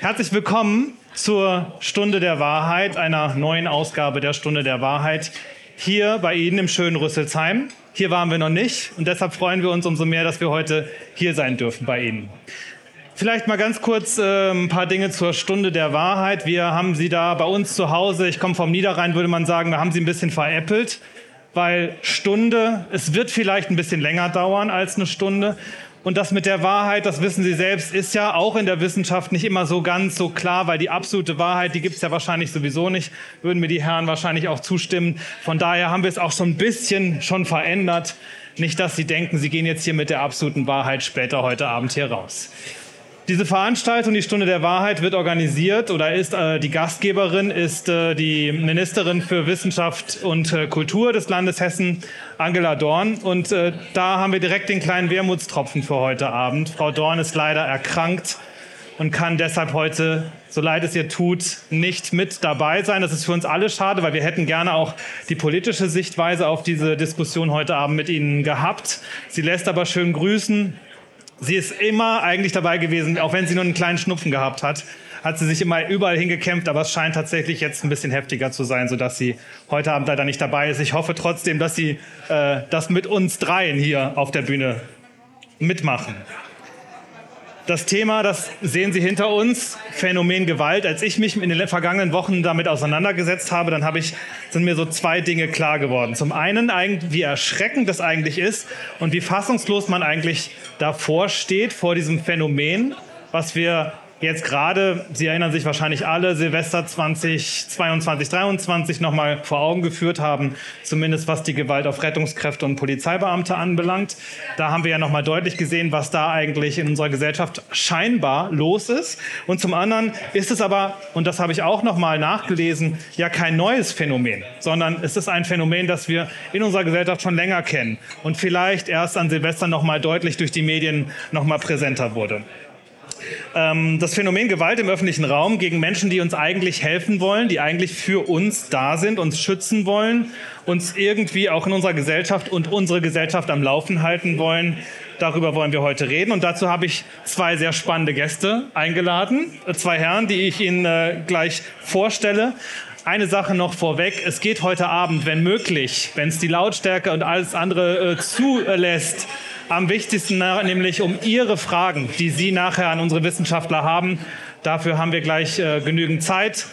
Herzlich willkommen zur Stunde der Wahrheit, einer neuen Ausgabe der Stunde der Wahrheit hier bei Ihnen im schönen Rüsselsheim. Hier waren wir noch nicht und deshalb freuen wir uns umso mehr, dass wir heute hier sein dürfen bei Ihnen. Vielleicht mal ganz kurz äh, ein paar Dinge zur Stunde der Wahrheit. Wir haben sie da bei uns zu Hause, ich komme vom Niederrhein, würde man sagen, wir haben sie ein bisschen veräppelt, weil Stunde, es wird vielleicht ein bisschen länger dauern als eine Stunde. Und das mit der Wahrheit, das wissen Sie selbst, ist ja auch in der Wissenschaft nicht immer so ganz so klar, weil die absolute Wahrheit, die gibt es ja wahrscheinlich sowieso nicht, würden mir die Herren wahrscheinlich auch zustimmen. Von daher haben wir es auch so ein bisschen schon verändert. Nicht, dass Sie denken, Sie gehen jetzt hier mit der absoluten Wahrheit später heute Abend hier raus. Diese Veranstaltung, die Stunde der Wahrheit, wird organisiert oder ist äh, die Gastgeberin, ist äh, die Ministerin für Wissenschaft und äh, Kultur des Landes Hessen, Angela Dorn. Und äh, da haben wir direkt den kleinen Wermutstropfen für heute Abend. Frau Dorn ist leider erkrankt und kann deshalb heute, so leid es ihr tut, nicht mit dabei sein. Das ist für uns alle schade, weil wir hätten gerne auch die politische Sichtweise auf diese Diskussion heute Abend mit Ihnen gehabt. Sie lässt aber schön grüßen Sie ist immer eigentlich dabei gewesen, auch wenn sie nur einen kleinen Schnupfen gehabt hat, hat sie sich immer überall hingekämpft, aber es scheint tatsächlich jetzt ein bisschen heftiger zu sein, sodass sie heute Abend leider nicht dabei ist. Ich hoffe trotzdem, dass sie äh, das mit uns dreien hier auf der Bühne mitmachen. Das Thema, das sehen Sie hinter uns, Phänomen Gewalt. Als ich mich in den vergangenen Wochen damit auseinandergesetzt habe, dann habe ich, sind mir so zwei Dinge klar geworden. Zum einen, wie erschreckend das eigentlich ist und wie fassungslos man eigentlich davor steht, vor diesem Phänomen, was wir jetzt gerade, Sie erinnern sich wahrscheinlich alle, Silvester 2022, 2023 nochmal vor Augen geführt haben, zumindest was die Gewalt auf Rettungskräfte und Polizeibeamte anbelangt. Da haben wir ja nochmal deutlich gesehen, was da eigentlich in unserer Gesellschaft scheinbar los ist. Und zum anderen ist es aber, und das habe ich auch nochmal nachgelesen, ja kein neues Phänomen, sondern es ist ein Phänomen, das wir in unserer Gesellschaft schon länger kennen und vielleicht erst an Silvester nochmal deutlich durch die Medien nochmal präsenter wurde. Ähm, das Phänomen Gewalt im öffentlichen Raum gegen Menschen, die uns eigentlich helfen wollen, die eigentlich für uns da sind, uns schützen wollen, uns irgendwie auch in unserer Gesellschaft und unsere Gesellschaft am Laufen halten wollen. Darüber wollen wir heute reden. Und dazu habe ich zwei sehr spannende Gäste eingeladen. Zwei Herren, die ich Ihnen äh, gleich vorstelle. Eine Sache noch vorweg. Es geht heute Abend, wenn möglich, wenn es die Lautstärke und alles andere äh, zulässt, am wichtigsten, nämlich um Ihre Fragen, die Sie nachher an unsere Wissenschaftler haben. Dafür haben wir gleich äh, genügend Zeit.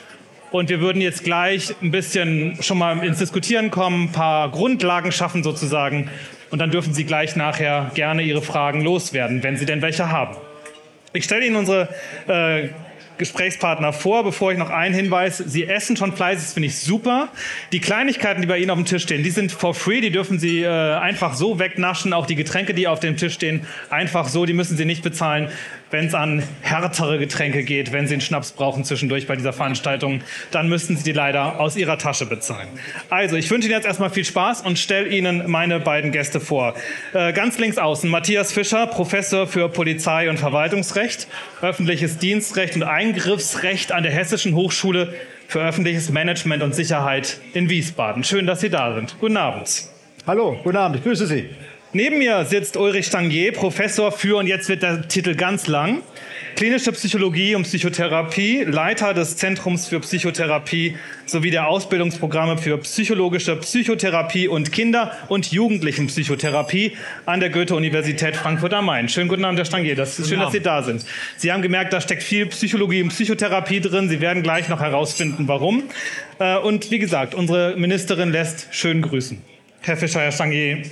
Und wir würden jetzt gleich ein bisschen schon mal ins Diskutieren kommen, ein paar Grundlagen schaffen sozusagen. Und dann dürfen Sie gleich nachher gerne Ihre Fragen loswerden, wenn Sie denn welche haben. Ich stelle Ihnen unsere äh, Gesprächspartner vor. Bevor ich noch einen Hinweis, Sie essen schon fleißig, das finde ich super. Die Kleinigkeiten, die bei Ihnen auf dem Tisch stehen, die sind for free, die dürfen Sie äh, einfach so wegnaschen. Auch die Getränke, die auf dem Tisch stehen, einfach so, die müssen Sie nicht bezahlen wenn es an härtere Getränke geht, wenn Sie einen Schnaps brauchen zwischendurch bei dieser Veranstaltung, dann müssten Sie die leider aus Ihrer Tasche bezahlen. Also, ich wünsche Ihnen jetzt erstmal viel Spaß und stelle Ihnen meine beiden Gäste vor. Äh, ganz links außen Matthias Fischer, Professor für Polizei- und Verwaltungsrecht, öffentliches Dienstrecht und Eingriffsrecht an der Hessischen Hochschule für öffentliches Management und Sicherheit in Wiesbaden. Schön, dass Sie da sind. Guten Abend. Hallo, guten Abend, ich grüße Sie. Neben mir sitzt Ulrich Stangier, Professor für, und jetzt wird der Titel ganz lang, klinische Psychologie und Psychotherapie, Leiter des Zentrums für Psychotherapie sowie der Ausbildungsprogramme für psychologische Psychotherapie und Kinder- und Jugendlichenpsychotherapie an der Goethe-Universität Frankfurt am Main. Schönen guten Abend, Herr Stangier. Das ist schön, dass Sie da sind. Sie haben gemerkt, da steckt viel Psychologie und Psychotherapie drin. Sie werden gleich noch herausfinden, warum. Äh, und wie gesagt, unsere Ministerin lässt schön grüßen. Herr Fischer, Herr Stangier,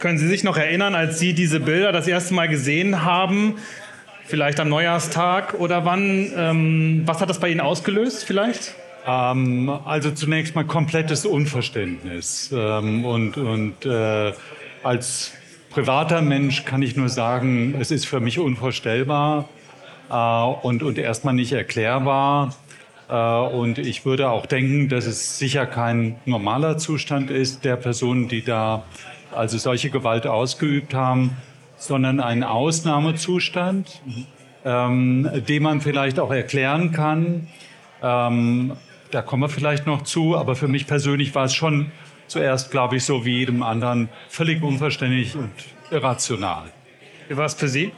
können Sie sich noch erinnern, als Sie diese Bilder das erste Mal gesehen haben? Vielleicht am Neujahrstag oder wann? Ähm, was hat das bei Ihnen ausgelöst vielleicht? Ähm, also zunächst mal komplettes Unverständnis. Ähm, und und äh, als privater Mensch kann ich nur sagen, es ist für mich unvorstellbar äh, und, und erstmal nicht erklärbar. Äh, und ich würde auch denken, dass es sicher kein normaler Zustand ist der Personen, die da also solche Gewalt ausgeübt haben, sondern ein Ausnahmezustand, ähm, den man vielleicht auch erklären kann. Ähm, da kommen wir vielleicht noch zu, aber für mich persönlich war es schon zuerst, glaube ich, so wie jedem anderen völlig unverständlich und irrational. Wie war es für Sie?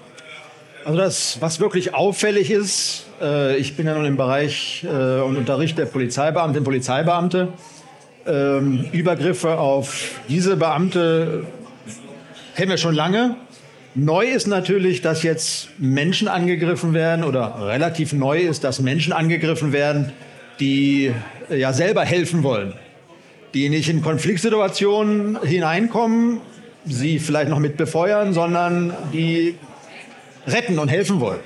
Also das, was wirklich auffällig ist, äh, ich bin ja nun im Bereich äh, und unterrichte Polizeibeamte und Polizeibeamte. Ähm, Übergriffe auf diese Beamte kennen wir schon lange. Neu ist natürlich, dass jetzt Menschen angegriffen werden oder relativ neu ist, dass Menschen angegriffen werden, die äh, ja selber helfen wollen, die nicht in Konfliktsituationen hineinkommen, sie vielleicht noch mit befeuern, sondern die retten und helfen wollen.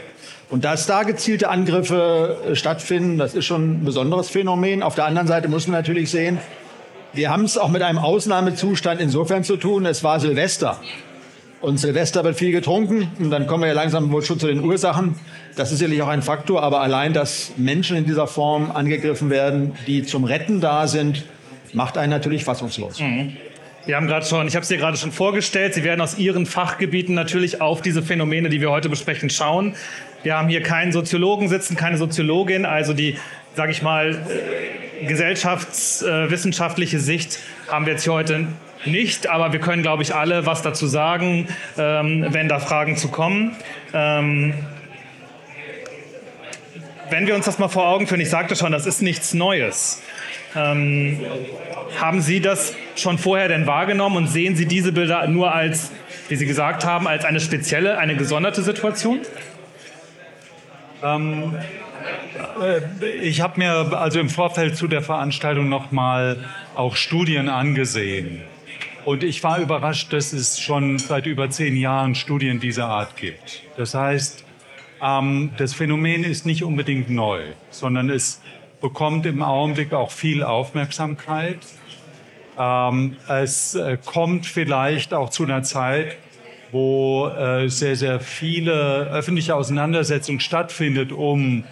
Und dass da gezielte Angriffe äh, stattfinden, das ist schon ein besonderes Phänomen. Auf der anderen Seite muss man natürlich sehen, wir haben es auch mit einem Ausnahmezustand insofern zu tun, es war Silvester. Und Silvester wird viel getrunken und dann kommen wir ja langsam wohl schon zu den Ursachen. Das ist sicherlich auch ein Faktor, aber allein, dass Menschen in dieser Form angegriffen werden, die zum Retten da sind, macht einen natürlich fassungslos. Mhm. Wir haben gerade schon, ich habe es dir gerade schon vorgestellt, Sie werden aus Ihren Fachgebieten natürlich auf diese Phänomene, die wir heute besprechen, schauen. Wir haben hier keinen Soziologen sitzen, keine Soziologin, also die, sage ich mal, äh, gesellschaftswissenschaftliche Sicht haben wir jetzt hier heute nicht, aber wir können, glaube ich, alle was dazu sagen, ähm, wenn da Fragen zu kommen. Ähm, wenn wir uns das mal vor Augen führen, ich sagte schon, das ist nichts Neues. Ähm, haben Sie das schon vorher denn wahrgenommen und sehen Sie diese Bilder nur als, wie Sie gesagt haben, als eine spezielle, eine gesonderte Situation? Ähm, äh, ich habe mir also im Vorfeld zu der Veranstaltung nochmal auch Studien angesehen. Und ich war überrascht, dass es schon seit über zehn Jahren Studien dieser Art gibt. Das heißt, ähm, das Phänomen ist nicht unbedingt neu, sondern es bekommt im Augenblick auch viel Aufmerksamkeit. Ähm, es äh, kommt vielleicht auch zu einer Zeit, wo äh, sehr, sehr viele öffentliche Auseinandersetzungen stattfindet um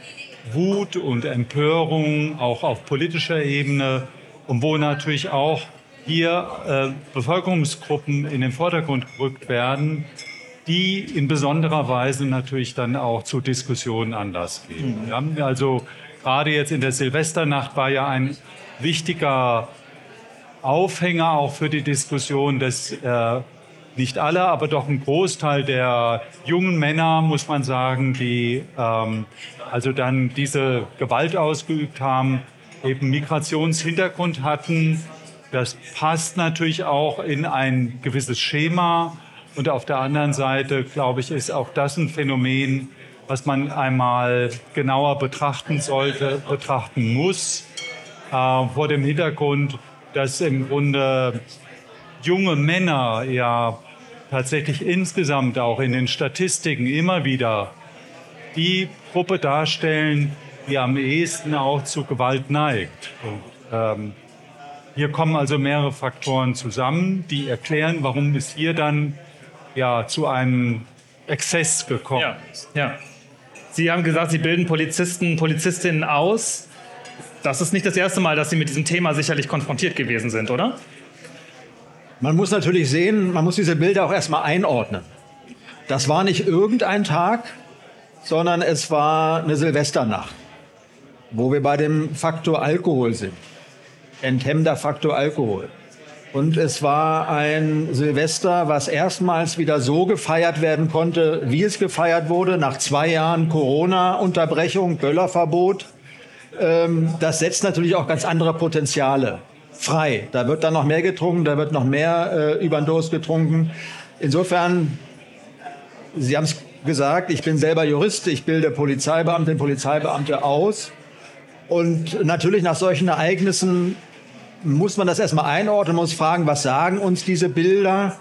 Wut und Empörung, auch auf politischer Ebene und wo natürlich auch hier äh, Bevölkerungsgruppen in den Vordergrund gerückt werden, die in besonderer Weise natürlich dann auch zu Diskussionen Anlass geben. Wir haben also gerade jetzt in der Silvesternacht war ja ein wichtiger Aufhänger auch für die Diskussion, dass äh, nicht alle, aber doch ein Großteil der jungen Männer, muss man sagen, die ähm, also dann diese Gewalt ausgeübt haben, eben Migrationshintergrund hatten. Das passt natürlich auch in ein gewisses Schema. Und auf der anderen Seite, glaube ich, ist auch das ein Phänomen, was man einmal genauer betrachten sollte, betrachten muss, äh, vor dem Hintergrund, dass im Grunde junge Männer ja tatsächlich insgesamt auch in den Statistiken immer wieder die Gruppe darstellen, die am ehesten auch zu Gewalt neigt. Und, ähm, hier kommen also mehrere Faktoren zusammen, die erklären, warum es hier dann ja zu einem Exzess gekommen ist. Ja, ja. Sie haben gesagt, Sie bilden Polizisten, Polizistinnen aus. Das ist nicht das erste Mal, dass Sie mit diesem Thema sicherlich konfrontiert gewesen sind, oder? Man muss natürlich sehen, man muss diese Bilder auch erstmal einordnen. Das war nicht irgendein Tag, sondern es war eine Silvesternacht, wo wir bei dem Faktor Alkohol sind. Enthemmender Faktor Alkohol. Und es war ein Silvester, was erstmals wieder so gefeiert werden konnte, wie es gefeiert wurde, nach zwei Jahren Corona-Unterbrechung, Böllerverbot. Ähm, das setzt natürlich auch ganz andere Potenziale frei. Da wird dann noch mehr getrunken, da wird noch mehr äh, über den Durst getrunken. Insofern, Sie haben es gesagt, ich bin selber Jurist, ich bilde Polizeibeamtinnen, Polizeibeamte aus. Und natürlich nach solchen Ereignissen muss man das erstmal einordnen, muss fragen, was sagen uns diese Bilder?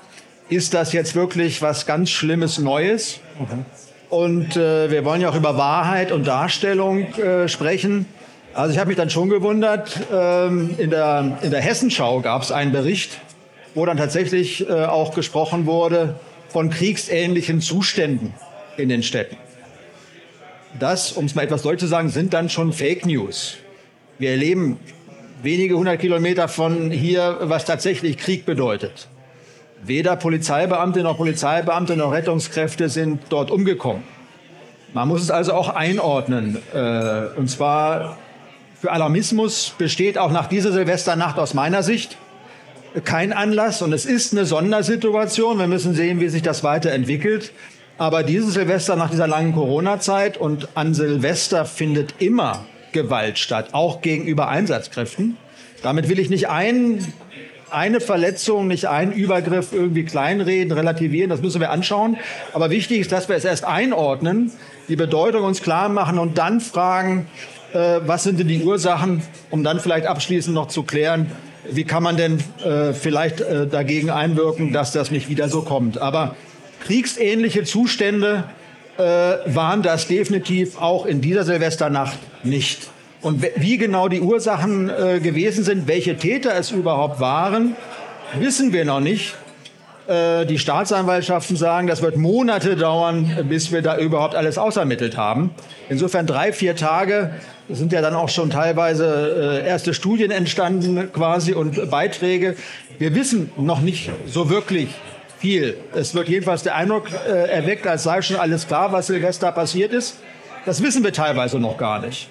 Ist das jetzt wirklich was ganz Schlimmes Neues? Mhm. Und äh, wir wollen ja auch über Wahrheit und Darstellung äh, sprechen. Also ich habe mich dann schon gewundert, ähm, in, der, in der Hessenschau gab es einen Bericht, wo dann tatsächlich äh, auch gesprochen wurde von kriegsähnlichen Zuständen in den Städten. Das, um es mal etwas deutsch zu sagen, sind dann schon Fake News. Wir erleben wenige hundert Kilometer von hier, was tatsächlich Krieg bedeutet. Weder Polizeibeamte noch Polizeibeamte noch Rettungskräfte sind dort umgekommen. Man muss es also auch einordnen. Äh, und zwar für Alarmismus besteht auch nach dieser Silvesternacht aus meiner Sicht kein Anlass. Und es ist eine Sondersituation. Wir müssen sehen, wie sich das weiterentwickelt. Aber dieses Silvester nach dieser langen Corona-Zeit und an Silvester findet immer Gewalt statt, auch gegenüber Einsatzkräften. Damit will ich nicht ein, eine Verletzung, nicht einen Übergriff irgendwie kleinreden, relativieren, das müssen wir anschauen. Aber wichtig ist, dass wir es erst einordnen, die Bedeutung uns klar machen und dann fragen, äh, was sind denn die Ursachen, um dann vielleicht abschließend noch zu klären, wie kann man denn äh, vielleicht äh, dagegen einwirken, dass das nicht wieder so kommt. Aber kriegsähnliche Zustände äh, waren das definitiv auch in dieser Silvesternacht nicht. Und wie genau die Ursachen äh, gewesen sind, welche Täter es überhaupt waren, wissen wir noch nicht. Äh, die Staatsanwaltschaften sagen, das wird Monate dauern, bis wir da überhaupt alles ausermittelt haben. Insofern drei, vier Tage sind ja dann auch schon teilweise äh, erste Studien entstanden quasi und Beiträge. Wir wissen noch nicht so wirklich viel. Es wird jedenfalls der Eindruck äh, erweckt, als sei schon alles klar, was Silvester passiert ist. Das wissen wir teilweise noch gar nicht.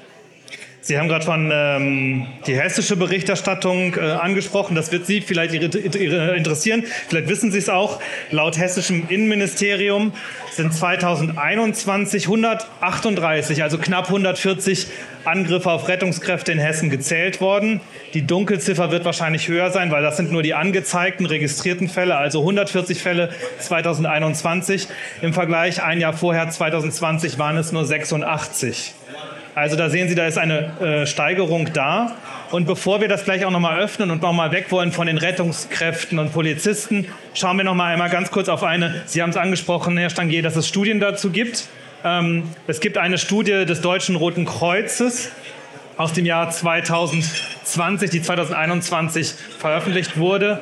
Sie haben gerade von ähm, die hessische Berichterstattung äh, angesprochen. Das wird Sie vielleicht interessieren. Vielleicht wissen Sie es auch. Laut hessischem Innenministerium sind 2021 138, also knapp 140 Angriffe auf Rettungskräfte in Hessen gezählt worden. Die Dunkelziffer wird wahrscheinlich höher sein, weil das sind nur die angezeigten, registrierten Fälle, also 140 Fälle 2021. Im Vergleich ein Jahr vorher, 2020, waren es nur 86. Also da sehen Sie, da ist eine äh, Steigerung da. Und bevor wir das gleich auch nochmal öffnen und nochmal weg wollen von den Rettungskräften und Polizisten, schauen wir nochmal einmal ganz kurz auf eine, Sie haben es angesprochen, Herr Stangier, dass es Studien dazu gibt. Ähm, es gibt eine Studie des Deutschen Roten Kreuzes aus dem Jahr 2020, die 2021 veröffentlicht wurde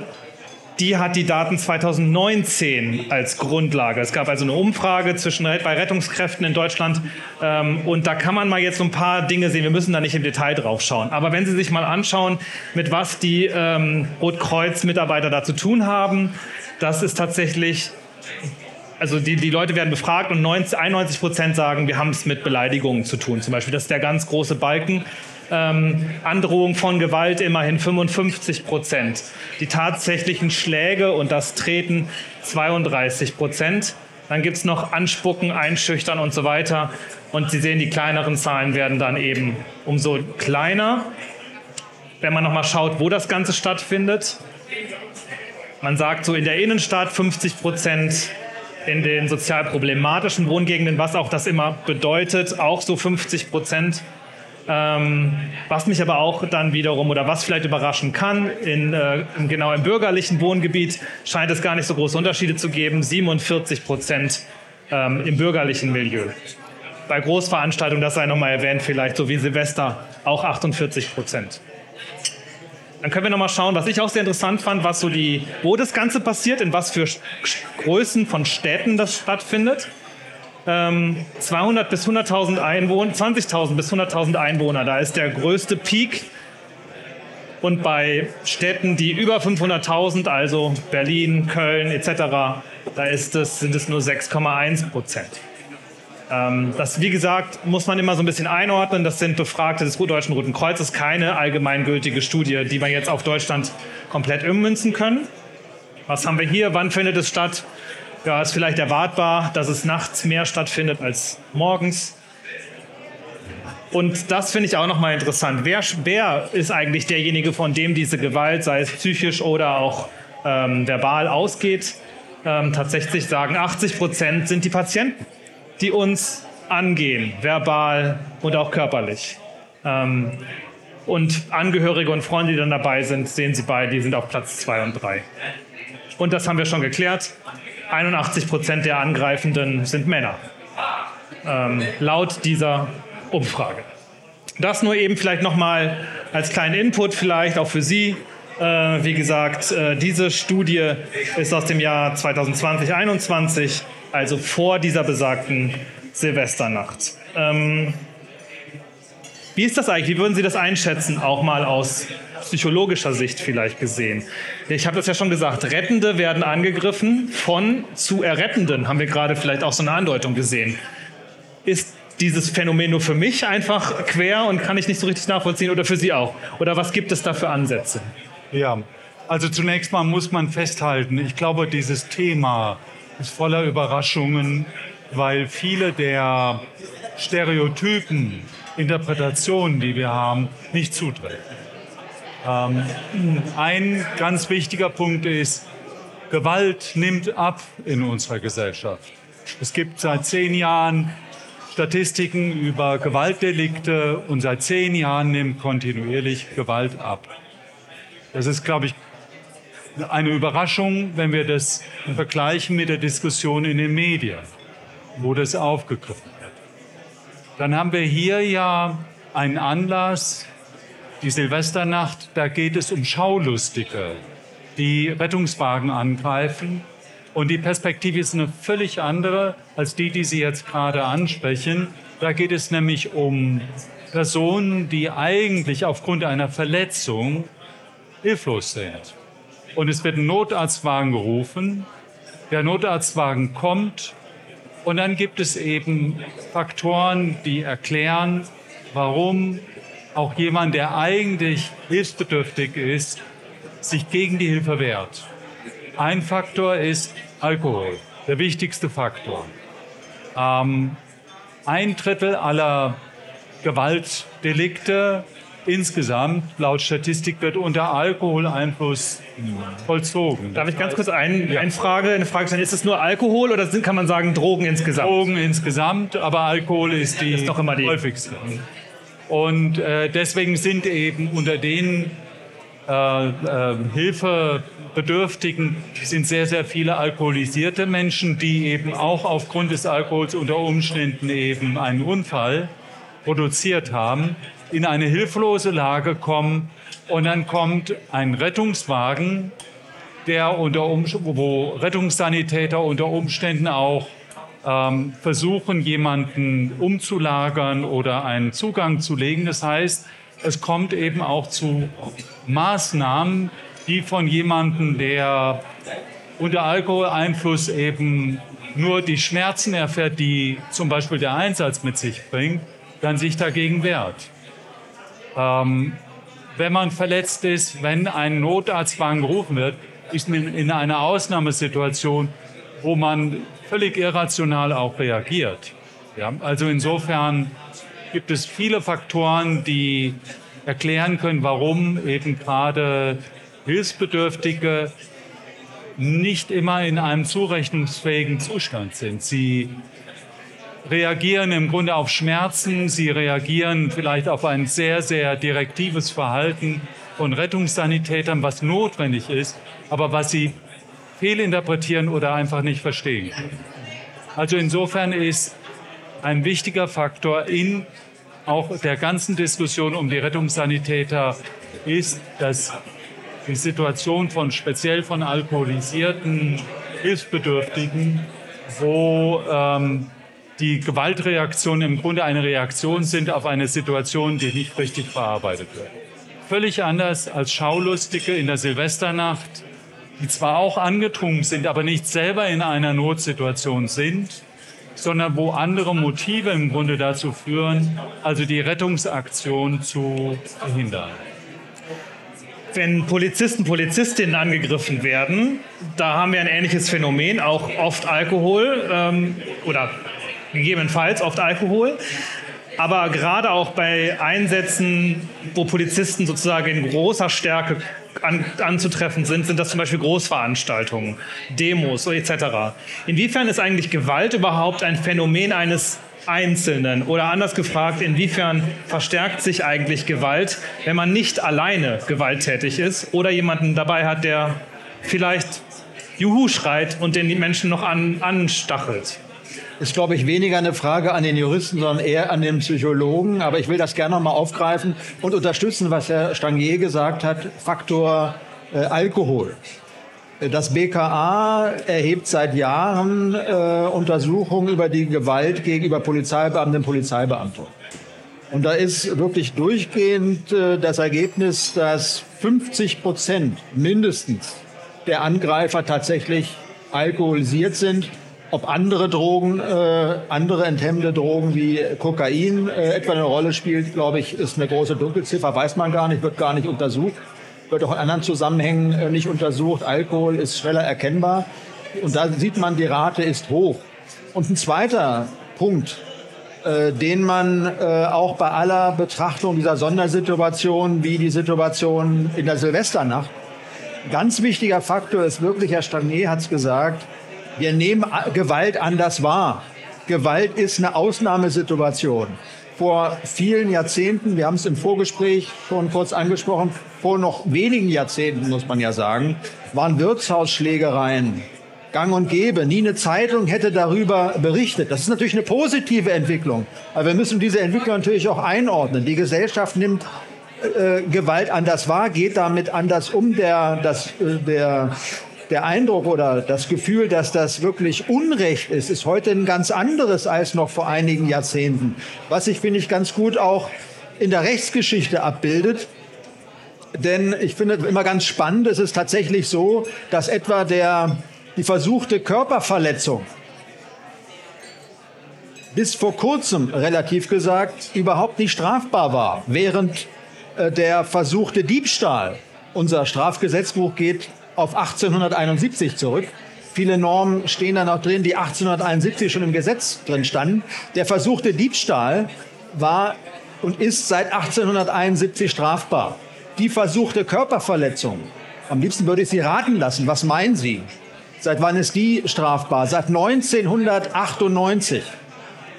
die hat die Daten 2019 als Grundlage. Es gab also eine Umfrage zwischen, bei Rettungskräften in Deutschland ähm, und da kann man mal jetzt so ein paar Dinge sehen. Wir müssen da nicht im Detail drauf schauen. Aber wenn Sie sich mal anschauen, mit was die ähm, Rotkreuz-Mitarbeiter da zu tun haben, das ist tatsächlich also die, die Leute werden befragt und 90, 91 Prozent sagen, wir haben es mit Beleidigungen zu tun. Zum Beispiel, das ist der ganz große Balken ähm, Androhung von Gewalt immerhin 55 Prozent. Die tatsächlichen Schläge und das Treten 32 Prozent. Dann gibt es noch Anspucken, Einschüchtern und so weiter. Und Sie sehen, die kleineren Zahlen werden dann eben umso kleiner. Wenn man nochmal schaut, wo das Ganze stattfindet. Man sagt so in der Innenstadt 50 Prozent, in den sozial problematischen Wohngegenden, was auch das immer bedeutet, auch so 50 Prozent. Ähm, was mich aber auch dann wiederum oder was vielleicht überraschen kann, in, äh, genau im bürgerlichen Wohngebiet scheint es gar nicht so große Unterschiede zu geben. 47 Prozent ähm, im bürgerlichen Milieu. Bei Großveranstaltungen, das sei nochmal erwähnt, vielleicht so wie Silvester, auch 48 Prozent. Dann können wir nochmal schauen, was ich auch sehr interessant fand, was so die, wo das Ganze passiert, in was für Größen von Städten das stattfindet ähm, 200 bis 100.000 Einwohner, 20.000 bis 100.000 Einwohner. Da ist der größte Peak. Und bei Städten, die über 500.000, also Berlin, Köln etc., da ist es, sind es nur 6,1 Prozent. Ähm, das, wie gesagt, muss man immer so ein bisschen einordnen. Das sind Befragte des Deutschen Roten Kreuzes, keine allgemeingültige Studie, die wir jetzt auf Deutschland komplett ummünzen können. Was haben wir hier? Wann findet es statt? Ja, ist vielleicht erwartbar, dass es nachts mehr stattfindet als morgens. Und das finde ich auch nochmal interessant. Wer, wer ist eigentlich derjenige, von dem diese Gewalt, sei es psychisch oder auch ähm, verbal, ausgeht? Ähm, tatsächlich sagen 80 Prozent sind die Patienten, die uns angehen, verbal und auch körperlich. Ähm, und Angehörige und Freunde, die dann dabei sind, sehen Sie beide, die sind auf Platz 2 und 3. Und das haben wir schon geklärt. 81 Prozent der Angreifenden sind Männer. Ähm, laut dieser Umfrage. Das nur eben vielleicht nochmal als kleinen Input vielleicht auch für Sie. Äh, wie gesagt, äh, diese Studie ist aus dem Jahr 2020, 2021, also vor dieser besagten Silvesternacht. Ähm, wie ist das eigentlich? Wie würden Sie das einschätzen, auch mal aus psychologischer Sicht vielleicht gesehen? Ich habe das ja schon gesagt, Rettende werden angegriffen von zu Errettenden, haben wir gerade vielleicht auch so eine Andeutung gesehen. Ist dieses Phänomen nur für mich einfach quer und kann ich nicht so richtig nachvollziehen oder für Sie auch? Oder was gibt es da für Ansätze? Ja, also zunächst mal muss man festhalten, ich glaube, dieses Thema ist voller Überraschungen weil viele der Stereotypen, Interpretationen, die wir haben, nicht zutreffen. Ähm, ein ganz wichtiger Punkt ist, Gewalt nimmt ab in unserer Gesellschaft. Es gibt seit zehn Jahren Statistiken über Gewaltdelikte und seit zehn Jahren nimmt kontinuierlich Gewalt ab. Das ist, glaube ich, eine Überraschung, wenn wir das vergleichen mit der Diskussion in den Medien, wo das aufgegriffen wird. Dann haben wir hier ja einen Anlass, die Silvesternacht, da geht es um Schaulustige, die Rettungswagen angreifen. Und die Perspektive ist eine völlig andere als die, die Sie jetzt gerade ansprechen. Da geht es nämlich um Personen, die eigentlich aufgrund einer Verletzung hilflos sind. Und es wird ein Notarztwagen gerufen. Der Notarztwagen kommt und dann gibt es eben Faktoren, die erklären, warum auch jemand, der eigentlich hilfsbedürftig ist, sich gegen die Hilfe wehrt. Ein Faktor ist Alkohol, der wichtigste Faktor. Ähm, ein Drittel aller Gewaltdelikte insgesamt laut Statistik wird unter Alkoholeinfluss vollzogen. Darf ich ganz kurz ein, ja. eine Frage, eine Frage stellen? Ist es nur Alkohol oder kann man sagen Drogen insgesamt? Drogen insgesamt, aber Alkohol ist die, ist doch immer die häufigste. Und äh, deswegen sind eben unter den äh, äh, Hilfebedürftigen sind sehr, sehr viele alkoholisierte Menschen, die eben auch aufgrund des Alkohols unter Umständen eben einen Unfall produziert haben, in eine hilflose Lage kommen und dann kommt ein Rettungswagen, der unter wo Rettungssanitäter unter Umständen auch ähm, versuchen, jemanden umzulagern oder einen Zugang zu legen. Das heißt, es kommt eben auch zu Maßnahmen, die von jemandem, der unter Alkoholeinfluss eben nur die Schmerzen erfährt, die zum Beispiel der Einsatz mit sich bringt, dann sich dagegen wehrt. Ähm, wenn man verletzt ist, wenn ein Notarztwagen gerufen wird, ist man in einer Ausnahmesituation, wo man völlig irrational auch reagiert. Ja, also insofern gibt es viele Faktoren, die erklären können, warum eben gerade Hilfsbedürftige nicht immer in einem zurechnungsfähigen Zustand sind. Sie reagieren im Grunde auf Schmerzen, sie reagieren vielleicht auf ein sehr, sehr direktives Verhalten von Rettungssanitätern, was notwendig ist, aber was sie fehlinterpretieren oder einfach nicht verstehen. Also insofern ist ein wichtiger Faktor in auch der ganzen Diskussion um die Rettungssanitäter ist, dass die Situation von speziell von alkoholisierten Hilfsbedürftigen, wo ähm, die Gewaltreaktionen im Grunde eine Reaktion sind auf eine Situation, die nicht richtig verarbeitet wird. Völlig anders als Schaulustige in der Silvesternacht, die zwar auch angetrunken sind, aber nicht selber in einer Notsituation sind, sondern wo andere Motive im Grunde dazu führen, also die Rettungsaktion zu verhindern. Wenn Polizisten, Polizistinnen angegriffen werden, da haben wir ein ähnliches Phänomen, auch oft Alkohol ähm, oder gegebenenfalls oft Alkohol. Aber gerade auch bei Einsätzen, wo Polizisten sozusagen in großer Stärke an, anzutreffen sind, sind das zum Beispiel Großveranstaltungen, Demos etc. Inwiefern ist eigentlich Gewalt überhaupt ein Phänomen eines Einzelnen? Oder anders gefragt, inwiefern verstärkt sich eigentlich Gewalt, wenn man nicht alleine gewalttätig ist oder jemanden dabei hat, der vielleicht Juhu schreit und den Menschen noch an, anstachelt? Ist, glaube ich, weniger eine Frage an den Juristen, sondern eher an den Psychologen. Aber ich will das gerne noch mal aufgreifen und unterstützen, was Herr Stangier gesagt hat, Faktor äh, Alkohol. Das BKA erhebt seit Jahren äh, Untersuchungen über die Gewalt gegenüber Polizeibeamten und Polizeibeamten. Und da ist wirklich durchgehend äh, das Ergebnis, dass 50 Prozent mindestens der Angreifer tatsächlich alkoholisiert sind ob andere Drogen, äh, andere enthemmende Drogen wie Kokain äh, etwa eine Rolle spielt, glaube ich, ist eine große Dunkelziffer, weiß man gar nicht, wird gar nicht untersucht, wird auch in anderen Zusammenhängen äh, nicht untersucht. Alkohol ist schneller erkennbar und da sieht man, die Rate ist hoch. Und ein zweiter Punkt, äh, den man äh, auch bei aller Betrachtung dieser Sondersituation wie die Situation in der Silvesternacht, ganz wichtiger Faktor ist wirklich, Herr Stagné hat es gesagt, wir nehmen Gewalt anders wahr. Gewalt ist eine Ausnahmesituation. Vor vielen Jahrzehnten, wir haben es im Vorgespräch schon kurz angesprochen, vor noch wenigen Jahrzehnten, muss man ja sagen, waren Wirtshausschlägereien gang und gäbe. Nie eine Zeitung hätte darüber berichtet. Das ist natürlich eine positive Entwicklung. Aber wir müssen diese Entwicklung natürlich auch einordnen. Die Gesellschaft nimmt äh, Gewalt anders wahr, geht damit anders um. Der, das, äh, der, der Eindruck oder das Gefühl, dass das wirklich Unrecht ist, ist heute ein ganz anderes als noch vor einigen Jahrzehnten. Was sich, finde ich, ganz gut auch in der Rechtsgeschichte abbildet. Denn ich finde immer ganz spannend, es ist tatsächlich so, dass etwa der die versuchte Körperverletzung bis vor kurzem relativ gesagt überhaupt nicht strafbar war, während äh, der versuchte Diebstahl, unser Strafgesetzbuch geht auf 1871 zurück, Viele Normen stehen da noch drin, die 1871 schon im Gesetz drin standen. Der versuchte Diebstahl war und ist seit 1871 strafbar. Die versuchte Körperverletzung, am liebsten würde ich Sie raten lassen, was meinen Sie? Seit wann ist die strafbar? Seit 1998.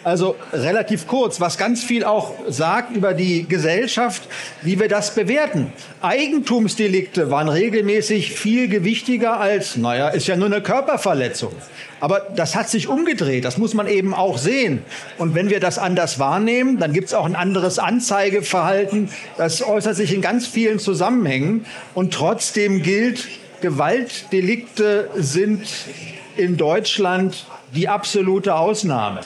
Also relativ kurz, was ganz viel auch sagt über die Gesellschaft, wie wir das bewerten. Eigentumsdelikte waren regelmäßig viel gewichtiger als, naja, ist ja nur eine Körperverletzung. Aber das hat sich umgedreht, das muss man eben auch sehen. Und wenn wir das anders wahrnehmen, dann gibt es auch ein anderes Anzeigeverhalten. Das äußert sich in ganz vielen Zusammenhängen. Und trotzdem gilt, Gewaltdelikte sind in Deutschland die absolute Ausnahme.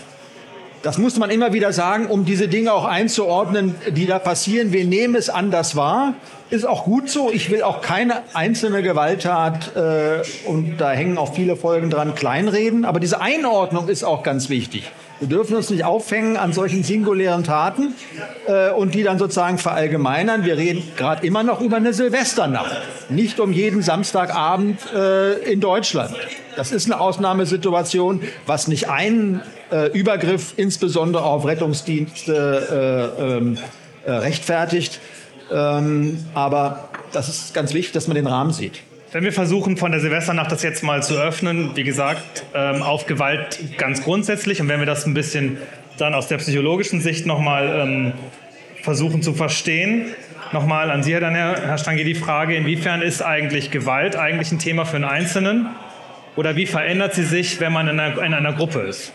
Das muss man immer wieder sagen, um diese Dinge auch einzuordnen, die da passieren. Wir nehmen es anders wahr. Ist auch gut so. Ich will auch keine einzelne Gewalttat, äh, und da hängen auch viele Folgen dran, kleinreden. Aber diese Einordnung ist auch ganz wichtig. Wir dürfen uns nicht aufhängen an solchen singulären Taten äh, und die dann sozusagen verallgemeinern. Wir reden gerade immer noch über eine Silvesternacht, nicht um jeden Samstagabend äh, in Deutschland. Das ist eine Ausnahmesituation, was nicht einen äh, Übergriff insbesondere auf Rettungsdienste äh, ähm, äh, rechtfertigt. Ähm, aber das ist ganz wichtig, dass man den Rahmen sieht. Wenn wir versuchen, von der Silvesternacht das jetzt mal zu öffnen, wie gesagt, ähm, auf Gewalt ganz grundsätzlich und wenn wir das ein bisschen dann aus der psychologischen Sicht nochmal ähm, versuchen zu verstehen, nochmal an Sie, Herr, Herr Stange, die Frage, inwiefern ist eigentlich Gewalt eigentlich ein Thema für einen Einzelnen oder wie verändert sie sich, wenn man in einer, in einer Gruppe ist?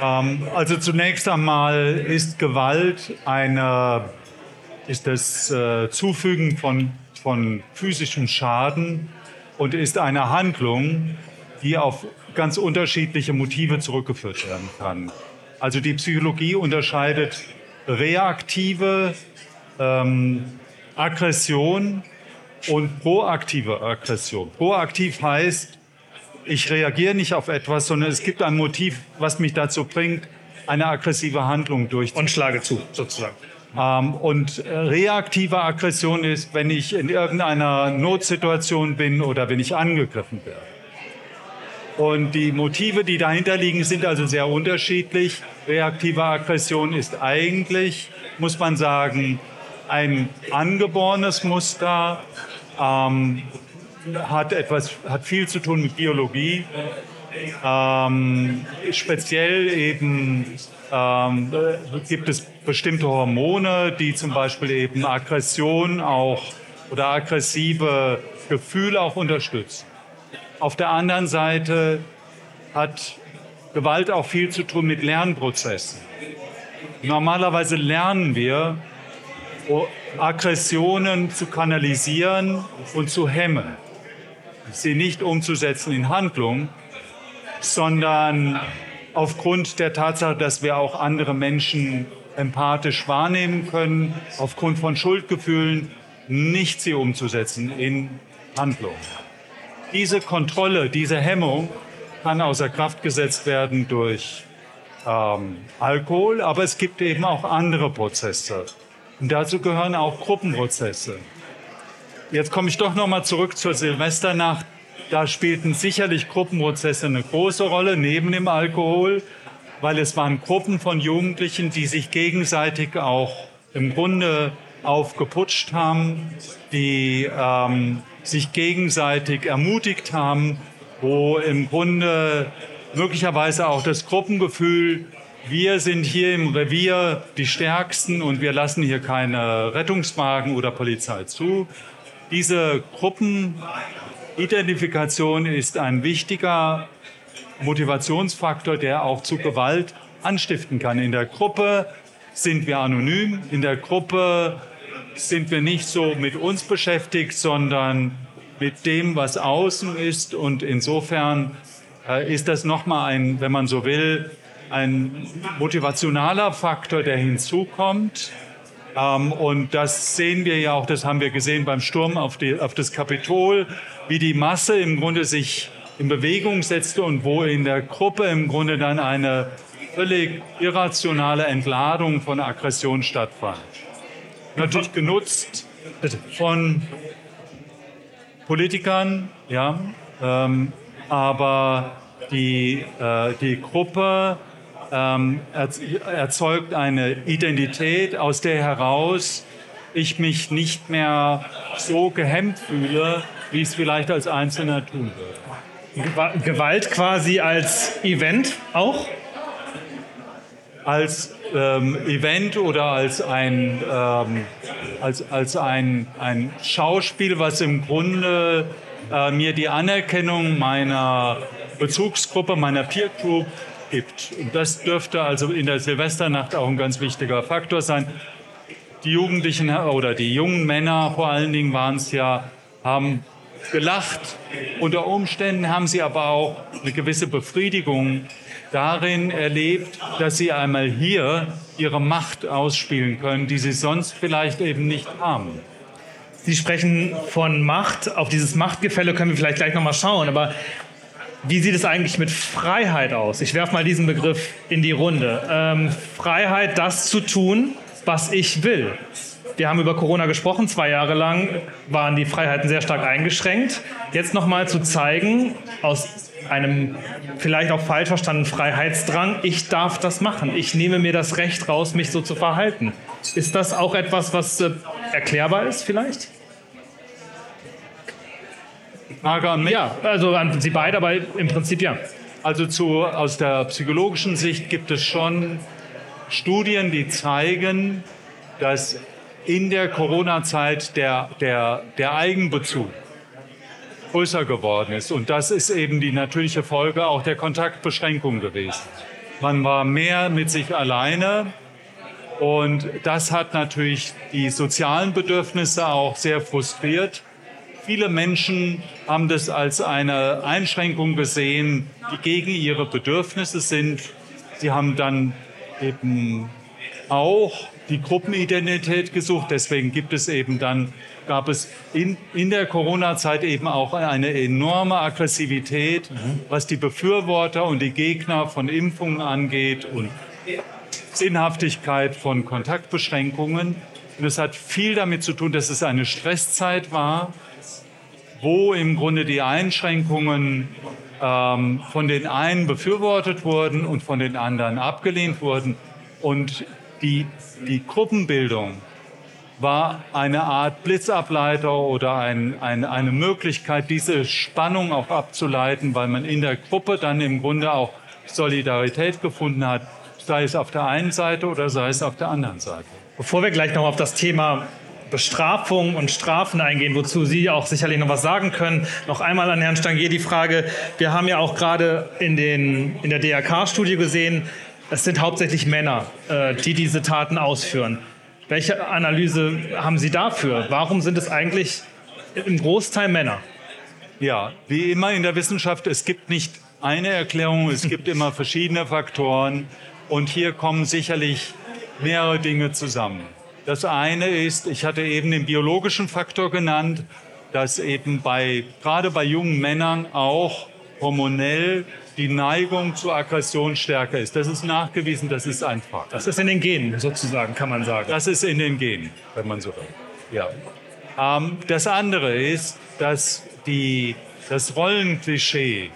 Ähm, also zunächst einmal ist Gewalt eine, ist das äh, Zufügen von von physischem Schaden und ist eine Handlung, die auf ganz unterschiedliche Motive zurückgeführt werden kann. Also die Psychologie unterscheidet reaktive ähm, Aggression und proaktive Aggression. Proaktiv heißt, ich reagiere nicht auf etwas, sondern es gibt ein Motiv, was mich dazu bringt, eine aggressive Handlung durchzuführen. Und schlage zu, sozusagen. Ähm, und reaktive Aggression ist, wenn ich in irgendeiner Notsituation bin oder wenn ich angegriffen werde. Und die Motive, die dahinter liegen, sind also sehr unterschiedlich. Reaktive Aggression ist eigentlich, muss man sagen, ein angeborenes Muster, ähm, hat, etwas, hat viel zu tun mit Biologie, ähm, speziell eben ähm, gibt es bestimmte Hormone, die zum Beispiel eben Aggression auch oder aggressive Gefühle auch unterstützen. Auf der anderen Seite hat Gewalt auch viel zu tun mit Lernprozessen. Normalerweise lernen wir, Aggressionen zu kanalisieren und zu hemmen, sie nicht umzusetzen in Handlung, sondern aufgrund der Tatsache, dass wir auch andere Menschen empathisch wahrnehmen können, aufgrund von Schuldgefühlen nicht sie umzusetzen in Handlung. Diese Kontrolle, diese Hemmung kann außer Kraft gesetzt werden durch ähm, Alkohol, aber es gibt eben auch andere Prozesse. Und dazu gehören auch Gruppenprozesse. Jetzt komme ich doch noch mal zurück zur Silvesternacht Da spielten sicherlich Gruppenprozesse eine große Rolle neben dem Alkohol, weil es waren Gruppen von Jugendlichen, die sich gegenseitig auch im Grunde aufgeputscht haben, die ähm, sich gegenseitig ermutigt haben, wo im Grunde möglicherweise auch das Gruppengefühl, wir sind hier im Revier die Stärksten und wir lassen hier keine Rettungswagen oder Polizei zu. Diese Gruppenidentifikation ist ein wichtiger Motivationsfaktor, der auch zu Gewalt anstiften kann. In der Gruppe sind wir anonym, in der Gruppe sind wir nicht so mit uns beschäftigt, sondern mit dem, was außen ist. Und insofern äh, ist das nochmal ein, wenn man so will, ein motivationaler Faktor, der hinzukommt. Ähm, und das sehen wir ja auch, das haben wir gesehen beim Sturm auf, die, auf das Kapitol, wie die Masse im Grunde sich in Bewegung setzte und wo in der Gruppe im Grunde dann eine völlig irrationale Entladung von Aggression stattfand. Natürlich genutzt von Politikern, ja, ähm, aber die, äh, die Gruppe ähm, erzeugt eine Identität, aus der heraus ich mich nicht mehr so gehemmt fühle, wie es vielleicht als Einzelner tun würde. Gewalt quasi als Event auch? Als ähm, Event oder als ein, ähm, als, als ein, ein Schauspiel, was im Grunde äh, mir die Anerkennung meiner Bezugsgruppe, meiner Peer Group gibt. Und das dürfte also in der Silvesternacht auch ein ganz wichtiger Faktor sein. Die Jugendlichen oder die jungen Männer vor allen Dingen waren es ja, haben gelacht. Unter Umständen haben sie aber auch eine gewisse Befriedigung darin erlebt, dass sie einmal hier ihre Macht ausspielen können, die sie sonst vielleicht eben nicht haben. Sie sprechen von Macht. Auf dieses Machtgefälle können wir vielleicht gleich nochmal schauen. Aber wie sieht es eigentlich mit Freiheit aus? Ich werfe mal diesen Begriff in die Runde. Ähm, Freiheit, das zu tun, was ich will. Wir haben über Corona gesprochen. Zwei Jahre lang waren die Freiheiten sehr stark eingeschränkt. Jetzt nochmal zu zeigen, aus einem vielleicht auch falsch verstandenen Freiheitsdrang, ich darf das machen. Ich nehme mir das Recht raus, mich so zu verhalten. Ist das auch etwas, was äh, erklärbar ist vielleicht? Frage an mich? Ja, also an Sie beide, aber im Prinzip ja. Also zu, aus der psychologischen Sicht gibt es schon Studien, die zeigen, dass in der Corona-Zeit der, der, der Eigenbezug größer geworden ist. Und das ist eben die natürliche Folge auch der Kontaktbeschränkung gewesen. Man war mehr mit sich alleine und das hat natürlich die sozialen Bedürfnisse auch sehr frustriert. Viele Menschen haben das als eine Einschränkung gesehen, die gegen ihre Bedürfnisse sind. Sie haben dann eben auch die Gruppenidentität gesucht. Deswegen gibt es eben dann, gab es in, in der Corona-Zeit eben auch eine enorme Aggressivität, mhm. was die Befürworter und die Gegner von Impfungen angeht und Sinnhaftigkeit von Kontaktbeschränkungen. Und es hat viel damit zu tun, dass es eine Stresszeit war wo im Grunde die Einschränkungen ähm, von den einen befürwortet wurden und von den anderen abgelehnt wurden. Und die, die Gruppenbildung war eine Art Blitzableiter oder ein, ein, eine Möglichkeit, diese Spannung auch abzuleiten, weil man in der Gruppe dann im Grunde auch Solidarität gefunden hat, sei es auf der einen Seite oder sei es auf der anderen Seite. Bevor wir gleich noch auf das Thema Bestrafung und Strafen eingehen, wozu Sie auch sicherlich noch was sagen können. Noch einmal an Herrn Stangier die Frage, wir haben ja auch gerade in, den, in der DRK-Studie gesehen, es sind hauptsächlich Männer, äh, die diese Taten ausführen. Welche Analyse haben Sie dafür? Warum sind es eigentlich im Großteil Männer? Ja, wie immer in der Wissenschaft, es gibt nicht eine Erklärung, es gibt immer verschiedene Faktoren und hier kommen sicherlich mehrere Dinge zusammen. Das eine ist, ich hatte eben den biologischen Faktor genannt, dass eben bei, gerade bei jungen Männern auch hormonell die Neigung zur Aggression stärker ist. Das ist nachgewiesen, das ist einfach. Das ist in den Genen sozusagen, kann man sagen. Das ist in den Genen, wenn man so will. Ja. Ähm, das andere ist, dass die das Rollenklischee,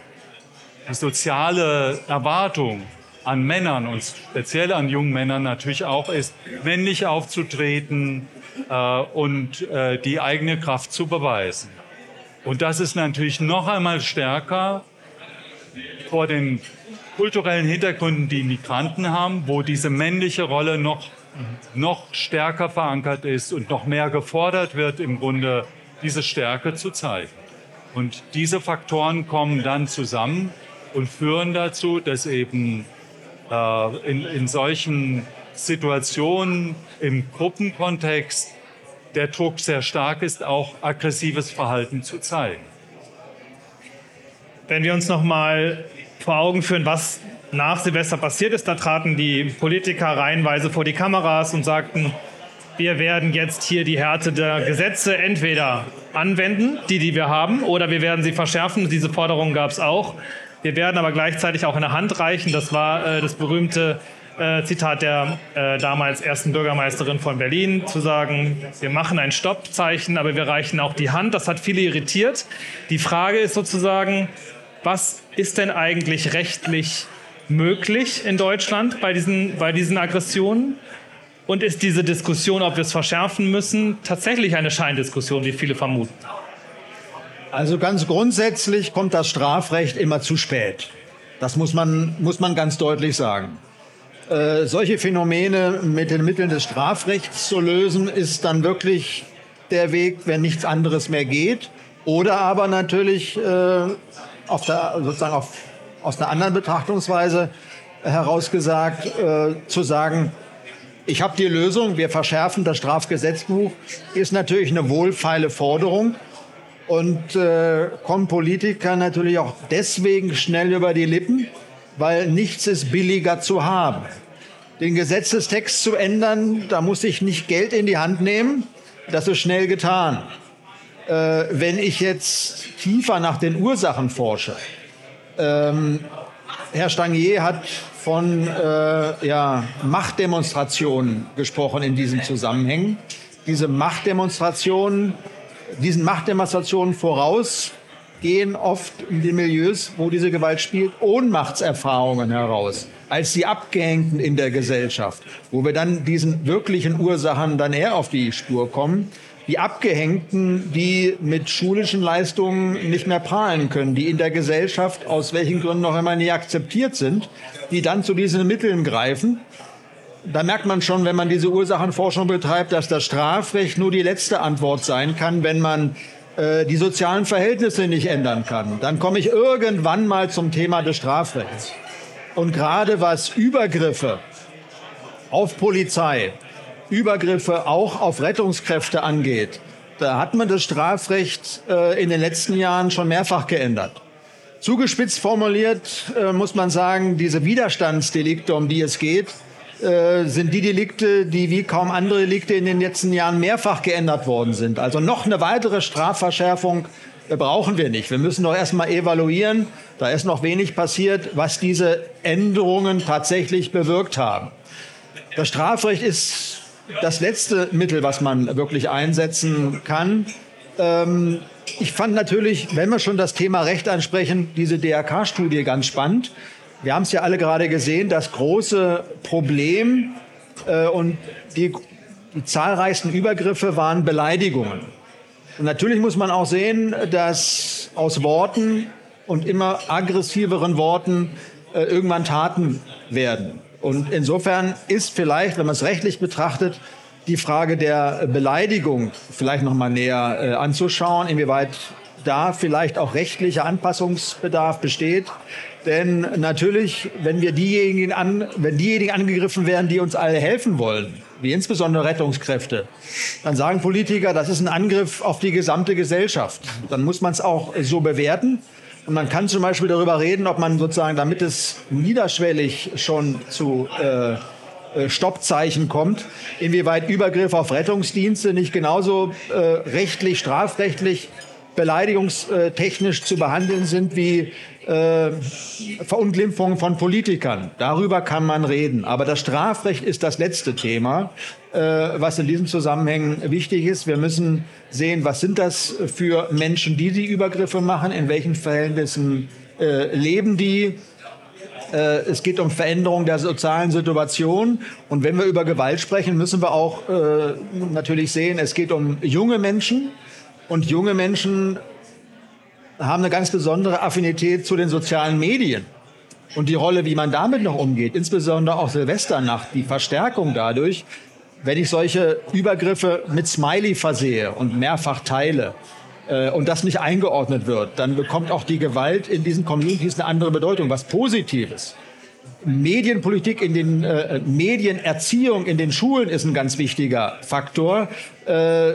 die soziale Erwartung an Männern und speziell an jungen Männern natürlich auch ist, männlich aufzutreten äh, und äh, die eigene Kraft zu beweisen. Und das ist natürlich noch einmal stärker vor den kulturellen Hintergründen, die Migranten haben, wo diese männliche Rolle noch, noch stärker verankert ist und noch mehr gefordert wird, im Grunde diese Stärke zu zeigen. Und diese Faktoren kommen dann zusammen und führen dazu, dass eben äh, in, in solchen Situationen im Gruppenkontext der Druck sehr stark ist, auch aggressives Verhalten zu zeigen. Wenn wir uns noch mal vor Augen führen, was nach Silvester passiert ist, da traten die Politiker reihenweise vor die Kameras und sagten, wir werden jetzt hier die Härte der Gesetze entweder anwenden, die, die wir haben, oder wir werden sie verschärfen. Diese Forderung gab es auch. Wir werden aber gleichzeitig auch eine Hand reichen. Das war äh, das berühmte äh, Zitat der äh, damals ersten Bürgermeisterin von Berlin, zu sagen, wir machen ein Stoppzeichen, aber wir reichen auch die Hand. Das hat viele irritiert. Die Frage ist sozusagen, was ist denn eigentlich rechtlich möglich in Deutschland bei diesen, bei diesen Aggressionen? Und ist diese Diskussion, ob wir es verschärfen müssen, tatsächlich eine Scheindiskussion, wie viele vermuten? Also ganz grundsätzlich kommt das Strafrecht immer zu spät. Das muss man, muss man ganz deutlich sagen. Äh, solche Phänomene mit den Mitteln des Strafrechts zu lösen, ist dann wirklich der Weg, wenn nichts anderes mehr geht. Oder aber natürlich äh, auf der, sozusagen auf, aus einer anderen Betrachtungsweise herausgesagt, äh, zu sagen, ich habe die Lösung, wir verschärfen das Strafgesetzbuch, ist natürlich eine wohlfeile Forderung und äh, kommen Politiker natürlich auch deswegen schnell über die Lippen, weil nichts ist billiger zu haben. Den Gesetzestext zu ändern, da muss ich nicht Geld in die Hand nehmen, das ist schnell getan. Äh, wenn ich jetzt tiefer nach den Ursachen forsche, ähm, Herr Stangier hat von äh, ja, Machtdemonstrationen gesprochen in diesem Zusammenhang. Diese Machtdemonstrationen, diesen Machtdemonstrationen voraus gehen oft in den Milieus, wo diese Gewalt spielt, Ohnmachtserfahrungen heraus als die Abgehängten in der Gesellschaft, wo wir dann diesen wirklichen Ursachen dann eher auf die Spur kommen die Abgehängten, die mit schulischen Leistungen nicht mehr prahlen können, die in der Gesellschaft aus welchen Gründen noch immer nie akzeptiert sind, die dann zu diesen Mitteln greifen. Da merkt man schon, wenn man diese Ursachenforschung betreibt, dass das Strafrecht nur die letzte Antwort sein kann, wenn man äh, die sozialen Verhältnisse nicht ändern kann. Dann komme ich irgendwann mal zum Thema des Strafrechts. Und gerade was Übergriffe auf Polizei, Übergriffe auch auf Rettungskräfte angeht, da hat man das Strafrecht äh, in den letzten Jahren schon mehrfach geändert. Zugespitzt formuliert äh, muss man sagen, diese Widerstandsdelikte, um die es geht, äh, sind die Delikte, die wie kaum andere Delikte in den letzten Jahren mehrfach geändert worden sind. Also noch eine weitere Strafverschärfung äh, brauchen wir nicht. Wir müssen doch erstmal evaluieren, da ist noch wenig passiert, was diese Änderungen tatsächlich bewirkt haben. Das Strafrecht ist das letzte Mittel, was man wirklich einsetzen kann. Ähm, ich fand natürlich, wenn wir schon das Thema Recht ansprechen, diese DRK-Studie ganz spannend. Wir haben es ja alle gerade gesehen, das große Problem äh, und die, die zahlreichsten Übergriffe waren Beleidigungen. Und natürlich muss man auch sehen, dass aus Worten und immer aggressiveren Worten äh, irgendwann Taten werden. Und insofern ist vielleicht, wenn man es rechtlich betrachtet, die Frage der Beleidigung vielleicht noch mal näher äh, anzuschauen, inwieweit da vielleicht auch rechtlicher Anpassungsbedarf besteht. Denn natürlich, wenn wir diejenigen an, wenn diejenigen angegriffen werden, die uns alle helfen wollen, wie insbesondere Rettungskräfte, dann sagen Politiker, das ist ein Angriff auf die gesamte Gesellschaft. Dann muss man es auch so bewerten. Und man kann zum Beispiel darüber reden, ob man sozusagen, damit es niederschwellig schon zu äh, äh, Stoppzeichen kommt, inwieweit Übergriff auf Rettungsdienste nicht genauso äh, rechtlich, strafrechtlich beleidigungstechnisch zu behandeln sind wie äh, Verunglimpfungen von Politikern. Darüber kann man reden. Aber das Strafrecht ist das letzte Thema, äh, was in diesem Zusammenhang wichtig ist. Wir müssen sehen, was sind das für Menschen, die die Übergriffe machen, in welchen Verhältnissen äh, leben die. Äh, es geht um Veränderung der sozialen Situation. Und wenn wir über Gewalt sprechen, müssen wir auch äh, natürlich sehen, es geht um junge Menschen. Und junge Menschen haben eine ganz besondere Affinität zu den sozialen Medien. Und die Rolle, wie man damit noch umgeht, insbesondere auch Silvesternacht, die Verstärkung dadurch, wenn ich solche Übergriffe mit Smiley versehe und mehrfach teile äh, und das nicht eingeordnet wird, dann bekommt auch die Gewalt in diesen Communities eine andere Bedeutung, was Positives. Medienpolitik in den äh, Medienerziehung in den Schulen ist ein ganz wichtiger Faktor. Äh,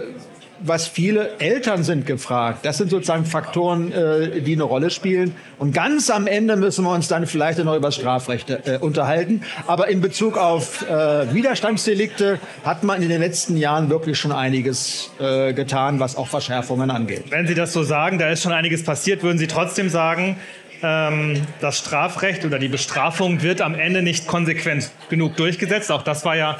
was viele Eltern sind gefragt. Das sind sozusagen Faktoren, äh, die eine Rolle spielen. Und ganz am Ende müssen wir uns dann vielleicht noch über Strafrechte äh, unterhalten. Aber in Bezug auf äh, Widerstandsdelikte hat man in den letzten Jahren wirklich schon einiges äh, getan, was auch Verschärfungen angeht. Wenn Sie das so sagen, da ist schon einiges passiert, würden Sie trotzdem sagen, das Strafrecht oder die Bestrafung wird am Ende nicht konsequent genug durchgesetzt. Auch das war ja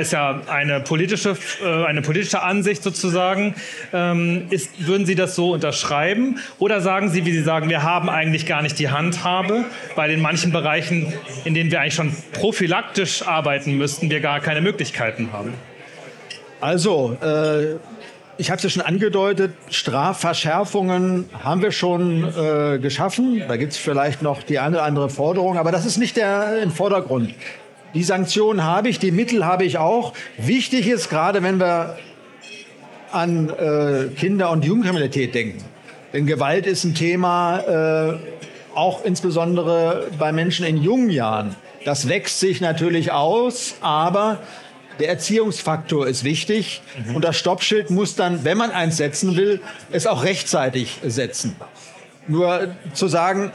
ist ja eine politische, äh, eine politische Ansicht sozusagen. Ähm, ist, würden Sie das so unterschreiben? Oder sagen Sie, wie Sie sagen, wir haben eigentlich gar nicht die Handhabe, weil in manchen Bereichen, in denen wir eigentlich schon prophylaktisch arbeiten müssten, wir gar keine Möglichkeiten haben? Also, äh, ich habe es ja schon angedeutet, Strafverschärfungen haben wir schon äh, geschaffen. Da gibt es vielleicht noch die eine oder andere Forderung, aber das ist nicht der im Vordergrund. Die Sanktionen habe ich, die Mittel habe ich auch. Wichtig ist, gerade wenn wir an äh, Kinder- und Jugendkriminalität denken, denn Gewalt ist ein Thema, äh, auch insbesondere bei Menschen in jungen Jahren. Das wächst sich natürlich aus, aber der Erziehungsfaktor ist wichtig mhm. und das Stoppschild muss dann, wenn man eins setzen will, es auch rechtzeitig setzen. Nur zu sagen,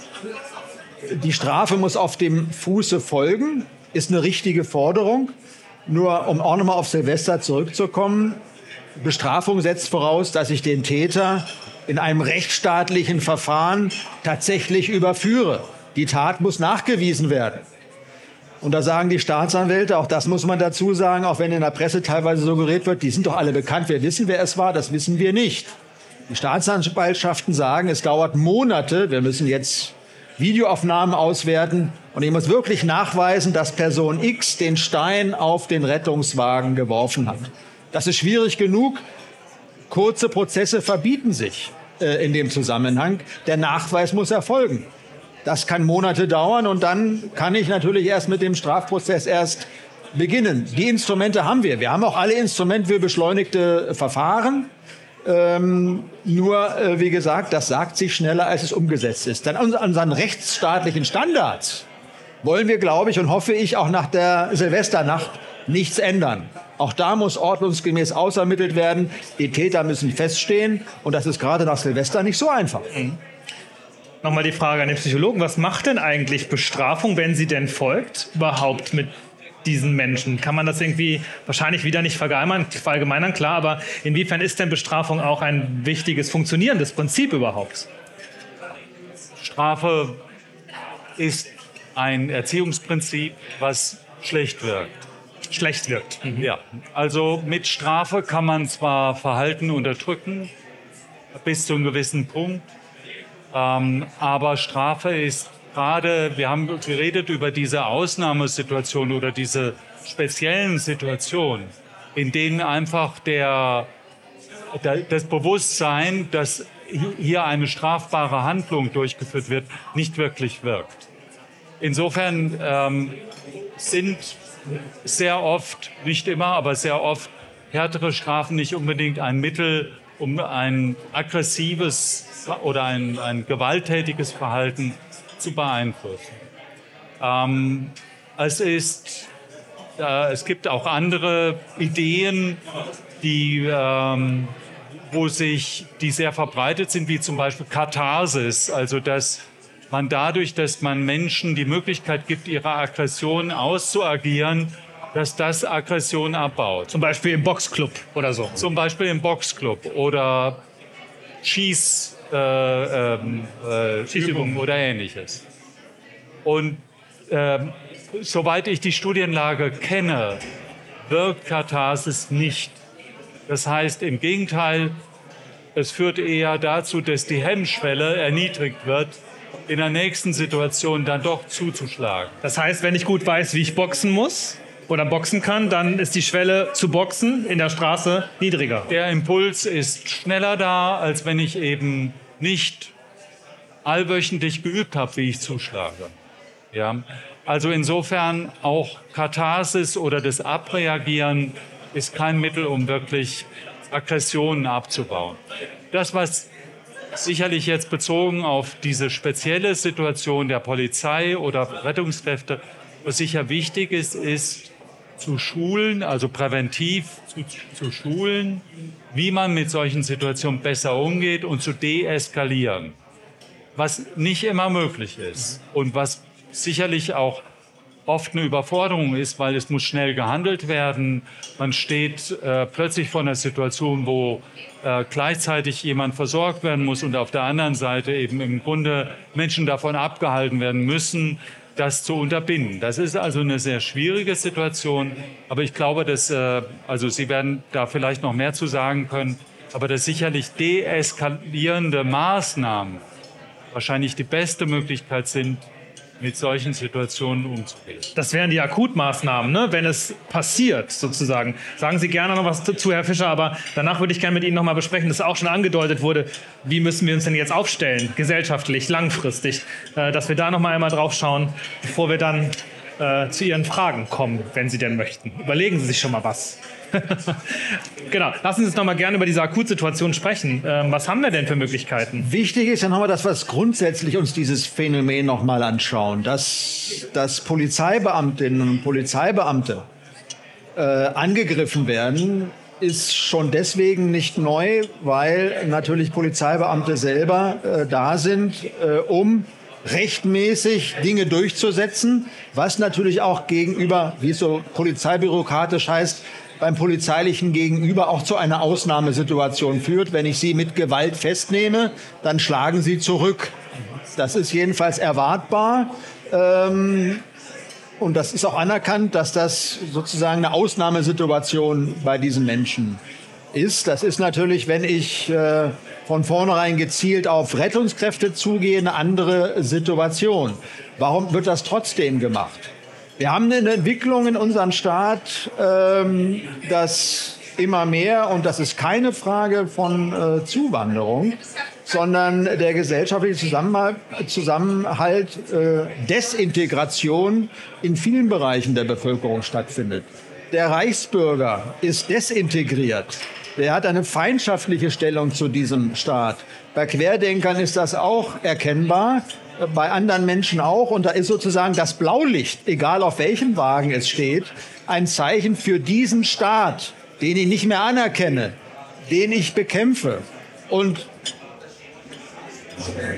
die Strafe muss auf dem Fuße folgen, ist eine richtige Forderung. Nur um auch nochmal auf Silvester zurückzukommen, Bestrafung setzt voraus, dass ich den Täter in einem rechtsstaatlichen Verfahren tatsächlich überführe. Die Tat muss nachgewiesen werden. Und da sagen die Staatsanwälte, auch das muss man dazu sagen, auch wenn in der Presse teilweise suggeriert wird, die sind doch alle bekannt, wir wissen, wer es war, das wissen wir nicht. Die Staatsanwaltschaften sagen, es dauert Monate, wir müssen jetzt Videoaufnahmen auswerten und ich muss wirklich nachweisen, dass Person X den Stein auf den Rettungswagen geworfen hat. Das ist schwierig genug. Kurze Prozesse verbieten sich äh, in dem Zusammenhang. Der Nachweis muss erfolgen. Das kann Monate dauern und dann kann ich natürlich erst mit dem Strafprozess erst beginnen. Die Instrumente haben wir. Wir haben auch alle Instrumente für beschleunigte Verfahren. Ähm, nur, äh, wie gesagt, das sagt sich schneller, als es umgesetzt ist. Dann an unseren rechtsstaatlichen Standards wollen wir, glaube ich, und hoffe ich, auch nach der Silvesternacht nichts ändern. Auch da muss ordnungsgemäß ausermittelt werden. Die Täter müssen feststehen. Und das ist gerade nach Silvester nicht so einfach. Mhm. Nochmal die Frage an den Psychologen. Was macht denn eigentlich Bestrafung, wenn sie denn folgt, überhaupt mit diesen Menschen? Kann man das irgendwie wahrscheinlich wieder nicht verallgemeinern, klar, aber inwiefern ist denn Bestrafung auch ein wichtiges, funktionierendes Prinzip überhaupt? Strafe ist ein Erziehungsprinzip, was schlecht wirkt. Schlecht wirkt. Mhm. Ja, also mit Strafe kann man zwar Verhalten unterdrücken, bis zu einem gewissen Punkt, ähm, aber Strafe ist gerade, wir haben geredet über diese Ausnahmesituation oder diese speziellen Situationen, in denen einfach der, das Bewusstsein, dass hier eine strafbare Handlung durchgeführt wird, nicht wirklich wirkt. Insofern ähm, sind sehr oft, nicht immer, aber sehr oft härtere Strafen nicht unbedingt ein Mittel, um ein aggressives oder ein, ein gewalttätiges Verhalten zu beeinflussen. Ähm, es, ist, äh, es gibt auch andere Ideen, die, ähm, wo sich, die sehr verbreitet sind, wie zum Beispiel Katharsis, also dass man dadurch, dass man Menschen die Möglichkeit gibt, ihre Aggression auszuagieren, dass das Aggression abbaut. Zum Beispiel im Boxclub oder so. Zum Beispiel im Boxclub oder Schießübungen äh, ähm, äh, Schießübungen oder ähnliches. Und ähm, soweit ich die Studienlage kenne, wirkt Katharsis nicht. Das heißt im Gegenteil, es führt eher dazu, dass die Hemmschwelle erniedrigt wird, in der nächsten Situation dann doch zuzuschlagen. Das heißt, wenn ich gut weiß, wie ich boxen muss oder boxen kann, dann ist die Schwelle zu boxen in der Straße niedriger. Der Impuls ist schneller da, als wenn ich eben nicht allwöchentlich geübt habe, wie ich zuschlage. Ja? Also insofern auch Katharsis oder das Abreagieren ist kein Mittel, um wirklich Aggressionen abzubauen. Das, was sicherlich jetzt bezogen auf diese spezielle Situation der Polizei oder Rettungskräfte, was sicher wichtig ist, ist zu schulen, also präventiv zu, zu schulen, wie man mit solchen Situationen besser umgeht und zu deeskalieren. Was nicht immer möglich ist und was sicherlich auch oft eine Überforderung ist, weil es muss schnell gehandelt werden. Man steht äh, plötzlich vor einer Situation, wo äh, gleichzeitig jemand versorgt werden muss und auf der anderen Seite eben im Grunde Menschen davon abgehalten werden müssen, das zu unterbinden. Das ist also eine sehr schwierige Situation, aber ich glaube, dass, äh, also Sie werden da vielleicht noch mehr zu sagen können, aber dass sicherlich deeskalierende Maßnahmen wahrscheinlich die beste Möglichkeit sind, mit solchen Situationen umzugehen. Das wären die Akutmaßnahmen, ne? wenn es passiert sozusagen. Sagen Sie gerne noch was dazu, Herr Fischer, aber danach würde ich gerne mit Ihnen noch mal besprechen, dass auch schon angedeutet wurde, wie müssen wir uns denn jetzt aufstellen, gesellschaftlich, langfristig, äh, dass wir da noch mal einmal drauf schauen, bevor wir dann äh, zu Ihren Fragen kommen, wenn Sie denn möchten. Überlegen Sie sich schon mal was. genau. Lassen Sie uns noch mal gerne über diese Akutsituation sprechen. Ähm, was haben wir denn für Möglichkeiten? Wichtig ist ja nochmal, dass wir grundsätzlich uns dieses Phänomen noch mal anschauen, dass, dass Polizeibeamtinnen und Polizeibeamte äh, angegriffen werden, ist schon deswegen nicht neu, weil natürlich Polizeibeamte selber äh, da sind, äh, um rechtmäßig Dinge durchzusetzen, was natürlich auch gegenüber, wie es so polizeibürokratisch heißt, beim polizeilichen Gegenüber auch zu einer Ausnahmesituation führt. Wenn ich sie mit Gewalt festnehme, dann schlagen sie zurück. Das ist jedenfalls erwartbar. Ähm, und das ist auch anerkannt, dass das sozusagen eine Ausnahmesituation bei diesen Menschen ist. Das ist natürlich, wenn ich äh, von vornherein gezielt auf Rettungskräfte zugehe, eine andere Situation. Warum wird das trotzdem gemacht? Wir haben eine Entwicklung in unserem Staat, ähm, dass immer mehr, und das ist keine Frage von äh, Zuwanderung, sondern der gesellschaftliche Zusammenhalt, Zusammenhalt äh, Desintegration in vielen Bereichen der Bevölkerung stattfindet. Der Reichsbürger ist desintegriert. Der hat eine feindschaftliche Stellung zu diesem Staat. Bei Querdenkern ist das auch erkennbar bei anderen Menschen auch. Und da ist sozusagen das Blaulicht, egal auf welchem Wagen es steht, ein Zeichen für diesen Staat, den ich nicht mehr anerkenne, den ich bekämpfe. Und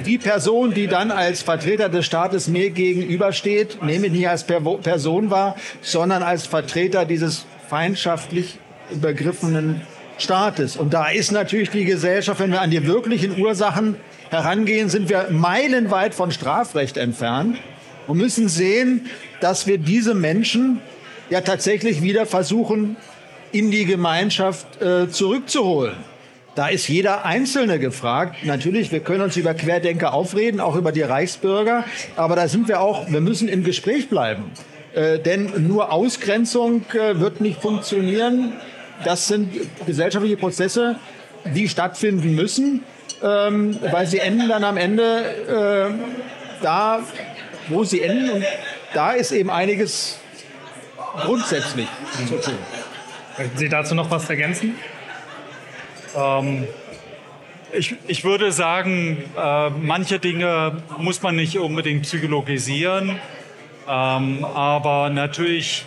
die Person, die dann als Vertreter des Staates mir gegenübersteht, nehme ich nicht als Person wahr, sondern als Vertreter dieses feindschaftlich übergriffenen Staates. Und da ist natürlich die Gesellschaft, wenn wir an die wirklichen Ursachen herangehen, sind wir meilenweit von Strafrecht entfernt und müssen sehen, dass wir diese Menschen ja tatsächlich wieder versuchen, in die Gemeinschaft äh, zurückzuholen. Da ist jeder Einzelne gefragt. Natürlich, wir können uns über Querdenker aufreden, auch über die Reichsbürger, aber da sind wir auch, wir müssen im Gespräch bleiben. Äh, denn nur Ausgrenzung äh, wird nicht funktionieren. Das sind gesellschaftliche Prozesse, die stattfinden müssen ähm, weil sie enden dann am Ende äh, da, wo sie enden. Und da ist eben einiges grundsätzlich zu tun. Möchten Sie dazu noch was ergänzen? Ähm, ich, ich, würde sagen, äh, manche Dinge muss man nicht unbedingt psychologisieren, ähm, aber natürlich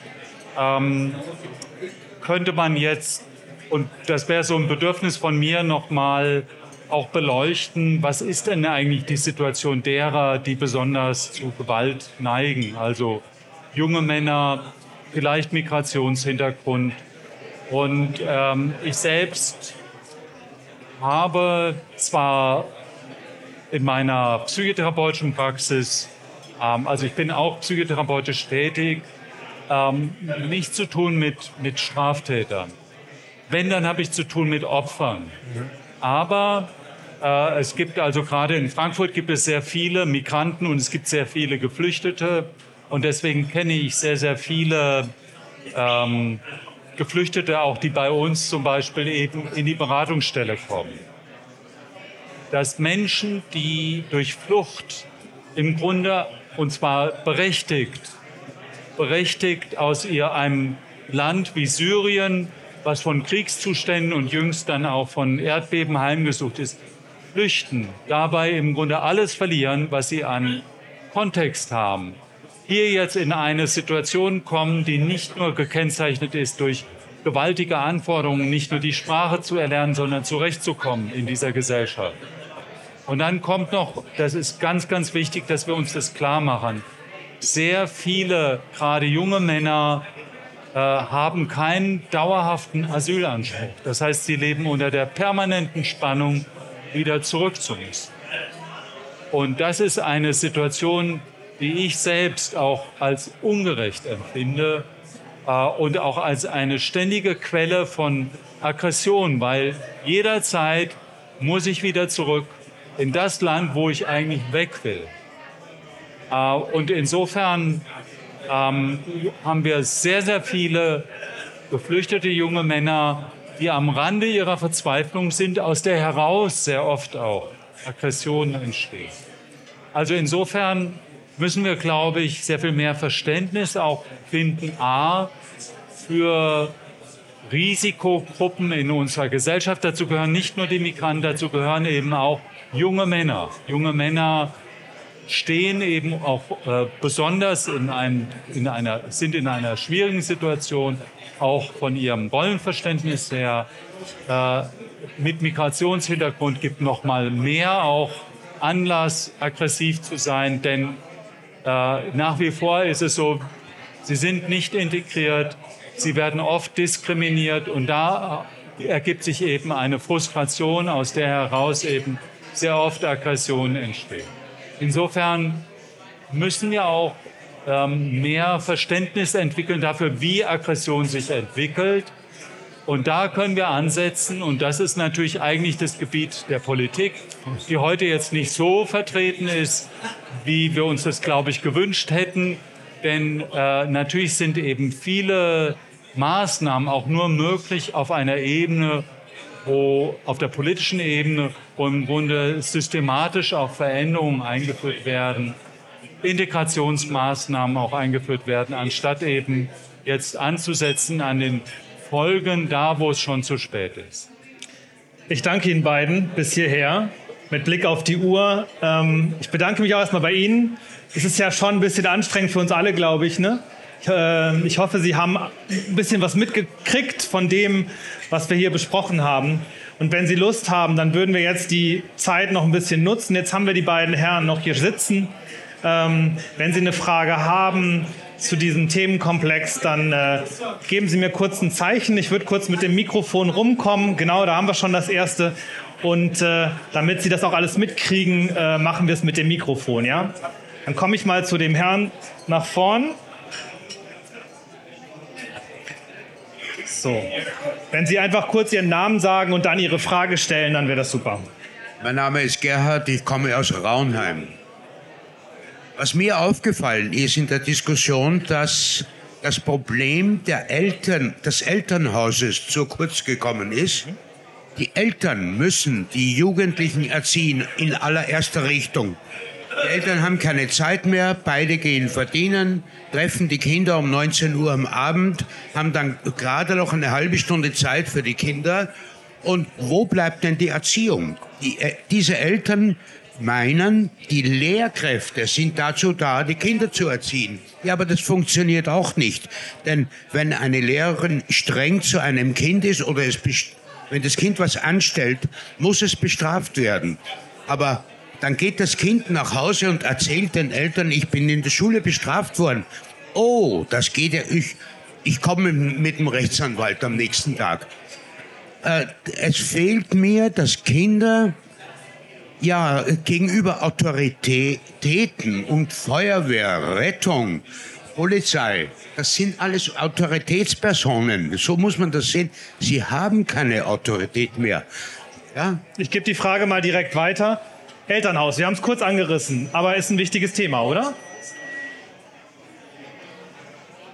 ähm, könnte man jetzt, und das wäre so ein Bedürfnis von mir, nochmal auch beleuchten, was ist denn eigentlich die Situation derer, die besonders zu Gewalt neigen. Also junge Männer, vielleicht Migrationshintergrund. Und ähm, ich selbst habe zwar in meiner psychotherapeutischen Praxis, ähm, also ich bin auch psychotherapeutisch tätig, ähm, nichts zu tun mit, mit Straftätern. Wenn, dann habe ich zu tun mit Opfern. Aber äh, es gibt also gerade in Frankfurt gibt es sehr viele Migranten und es gibt sehr viele Geflüchtete. Und deswegen kenne ich sehr, sehr viele ähm, Geflüchtete, auch die bei uns zum Beispiel eben in die Beratungsstelle kommen. Dass Menschen, die durch Flucht im Grunde, und zwar berechtigt, berechtigt aus ihr einem Land wie Syrien, was von Kriegszuständen und jüngst dann auch von Erdbeben heimgesucht ist, flüchten, dabei im Grunde alles verlieren, was sie an Kontext haben, hier jetzt in eine Situation kommen, die nicht nur gekennzeichnet ist durch gewaltige Anforderungen, nicht nur die Sprache zu erlernen, sondern zurechtzukommen in dieser Gesellschaft. Und dann kommt noch, das ist ganz, ganz wichtig, dass wir uns das klar machen. Sehr viele, gerade junge Männer, äh, haben keinen dauerhaften Asylanspruch. Das heißt, sie leben unter der permanenten Spannung, wieder müssen. Und das ist eine Situation, die ich selbst auch als ungerecht empfinde äh, und auch als eine ständige Quelle von Aggression, weil jederzeit muss ich wieder zurück in das Land, wo ich eigentlich weg will. Äh, und insofern ähm, haben wir sehr, sehr viele geflüchtete junge Männer, die am Rande ihrer Verzweiflung sind, aus der heraus sehr oft auch Aggressionen entstehen. Also insofern müssen wir, glaube ich, sehr viel mehr Verständnis auch finden, a, für Risikogruppen in unserer Gesellschaft. Dazu gehören nicht nur die Migranten, dazu gehören eben auch junge Männer. Junge Männer stehen eben auch äh, besonders in, einem, in einer, sind in einer schwierigen Situation, auch von ihrem Rollenverständnis her. Äh, mit Migrationshintergrund gibt noch mal mehr auch Anlass, aggressiv zu sein, denn äh, nach wie vor ist es so, sie sind nicht integriert, sie werden oft diskriminiert und da ergibt sich eben eine Frustration, aus der heraus eben sehr oft Aggressionen entstehen. Insofern müssen wir auch ähm, mehr Verständnis entwickeln dafür, wie Aggression sich entwickelt. Und da können wir ansetzen, und das ist natürlich eigentlich das Gebiet der Politik, die heute jetzt nicht so vertreten ist, wie wir uns das, glaube ich, gewünscht hätten. Denn äh, natürlich sind eben viele Maßnahmen auch nur möglich auf einer Ebene, wo auf der politischen Ebene, wo im Grunde systematisch auch Veränderungen eingeführt werden, Integrationsmaßnahmen auch eingeführt werden, anstatt eben jetzt anzusetzen an den Folgen da, wo es schon zu spät ist. Ich danke Ihnen beiden bis hierher mit Blick auf die Uhr. Ähm, ich bedanke mich auch erstmal bei Ihnen. Es ist ja schon ein bisschen anstrengend für uns alle, glaube ich. Ne? Ich, äh, ich hoffe, Sie haben ein bisschen was mitgekriegt von dem, was wir hier besprochen haben. Und wenn Sie Lust haben, dann würden wir jetzt die Zeit noch ein bisschen nutzen. Jetzt haben wir die beiden Herren noch hier sitzen. Ähm, wenn Sie eine Frage haben zu diesem Themenkomplex, dann äh, geben Sie mir kurz ein Zeichen. Ich würde kurz mit dem Mikrofon rumkommen. Genau, da haben wir schon das erste. Und äh, damit Sie das auch alles mitkriegen, äh, machen wir es mit dem Mikrofon, ja? Dann komme ich mal zu dem Herrn nach vorn. So, wenn Sie einfach kurz Ihren Namen sagen und dann Ihre Frage stellen, dann wäre das super. Mein Name ist Gerhard, ich komme aus Raunheim. Was mir aufgefallen ist in der Diskussion, dass das Problem der Eltern, des Elternhauses zu kurz gekommen ist. Die Eltern müssen die Jugendlichen erziehen in allererster Richtung. Die Eltern haben keine Zeit mehr, beide gehen verdienen, treffen die Kinder um 19 Uhr am Abend, haben dann gerade noch eine halbe Stunde Zeit für die Kinder. Und wo bleibt denn die Erziehung? Die, äh, diese Eltern meinen, die Lehrkräfte sind dazu da, die Kinder zu erziehen. Ja, aber das funktioniert auch nicht. Denn wenn eine Lehrerin streng zu einem Kind ist oder es wenn das Kind was anstellt, muss es bestraft werden. Aber dann geht das Kind nach Hause und erzählt den Eltern, ich bin in der Schule bestraft worden. Oh, das geht ja, ich, ich komme mit dem Rechtsanwalt am nächsten Tag. äh, es fehlt mir, dass Kinder ja gegenüber Autoritäten und Feuerwehr, Rettung, Polizei, das sind alles Autoritätspersonen. So muss man das sehen. Sie haben keine Autorität mehr. Ja? Ich gebe die Frage mal direkt weiter. Elternhaus, wir haben es kurz angerissen, aber ist ein wichtiges Thema, oder?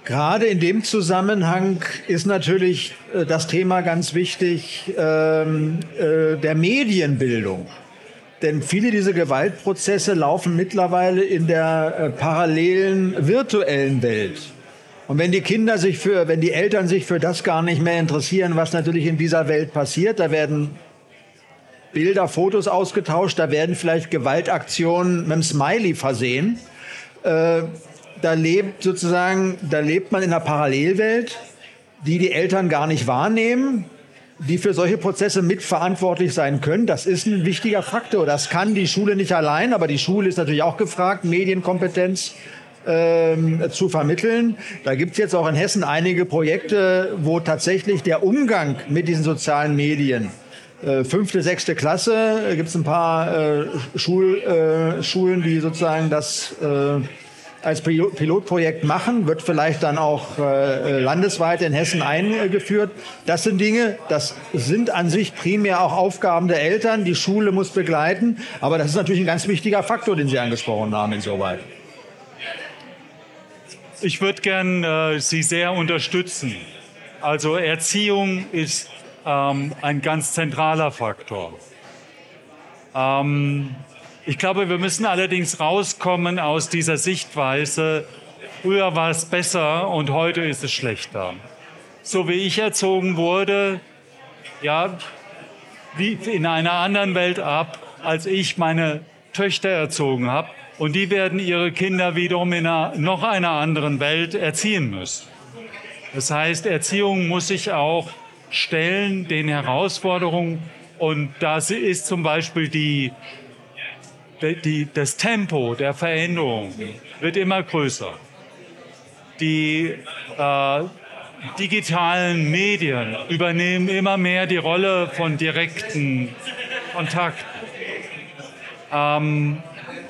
Gerade in dem Zusammenhang ist natürlich äh, das Thema ganz wichtig ähm, äh, der Medienbildung. Denn viele dieser Gewaltprozesse laufen mittlerweile in der äh, parallelen virtuellen Welt. Und wenn die Kinder sich für, wenn die Eltern sich für das gar nicht mehr interessieren, was natürlich in dieser Welt passiert, da werden Bilder, Fotos ausgetauscht, da werden vielleicht Gewaltaktionen mit einem Smiley versehen. Äh, da lebt sozusagen, da lebt man in einer Parallelwelt, die die Eltern gar nicht wahrnehmen, die für solche Prozesse mitverantwortlich sein können. Das ist ein wichtiger Faktor. Das kann die Schule nicht allein, aber die Schule ist natürlich auch gefragt, Medienkompetenz ähm, zu vermitteln. Da gibt es jetzt auch in Hessen einige Projekte, wo tatsächlich der Umgang mit diesen sozialen Medien äh, fünfte, sechste Klasse äh, gibt es ein paar äh, Schul, äh, Schulen, die sozusagen das als Pilotprojekt machen, wird vielleicht dann auch landesweit in Hessen eingeführt. Das sind Dinge, das sind an sich primär auch Aufgaben der Eltern. Die Schule muss begleiten, aber das ist natürlich ein ganz wichtiger Faktor, den Sie angesprochen haben insoweit. Ich würde gern Sie sehr unterstützen. Also Erziehung ist ähm, ein ganz zentraler Faktor. Ähm, ich glaube, wir müssen allerdings rauskommen aus dieser Sichtweise, früher war es besser und heute ist es schlechter. So wie ich erzogen wurde, ja, wie in einer anderen Welt ab, als ich meine Töchter erzogen habe. Und die werden ihre Kinder wiederum in einer, noch einer anderen Welt erziehen müssen. Das heißt, Erziehung muss sich auch stellen den Herausforderungen. Und das ist zum Beispiel die die, das Tempo der Veränderung wird immer größer. Die äh, digitalen Medien übernehmen immer mehr die Rolle von direkten Kontakten. Ähm,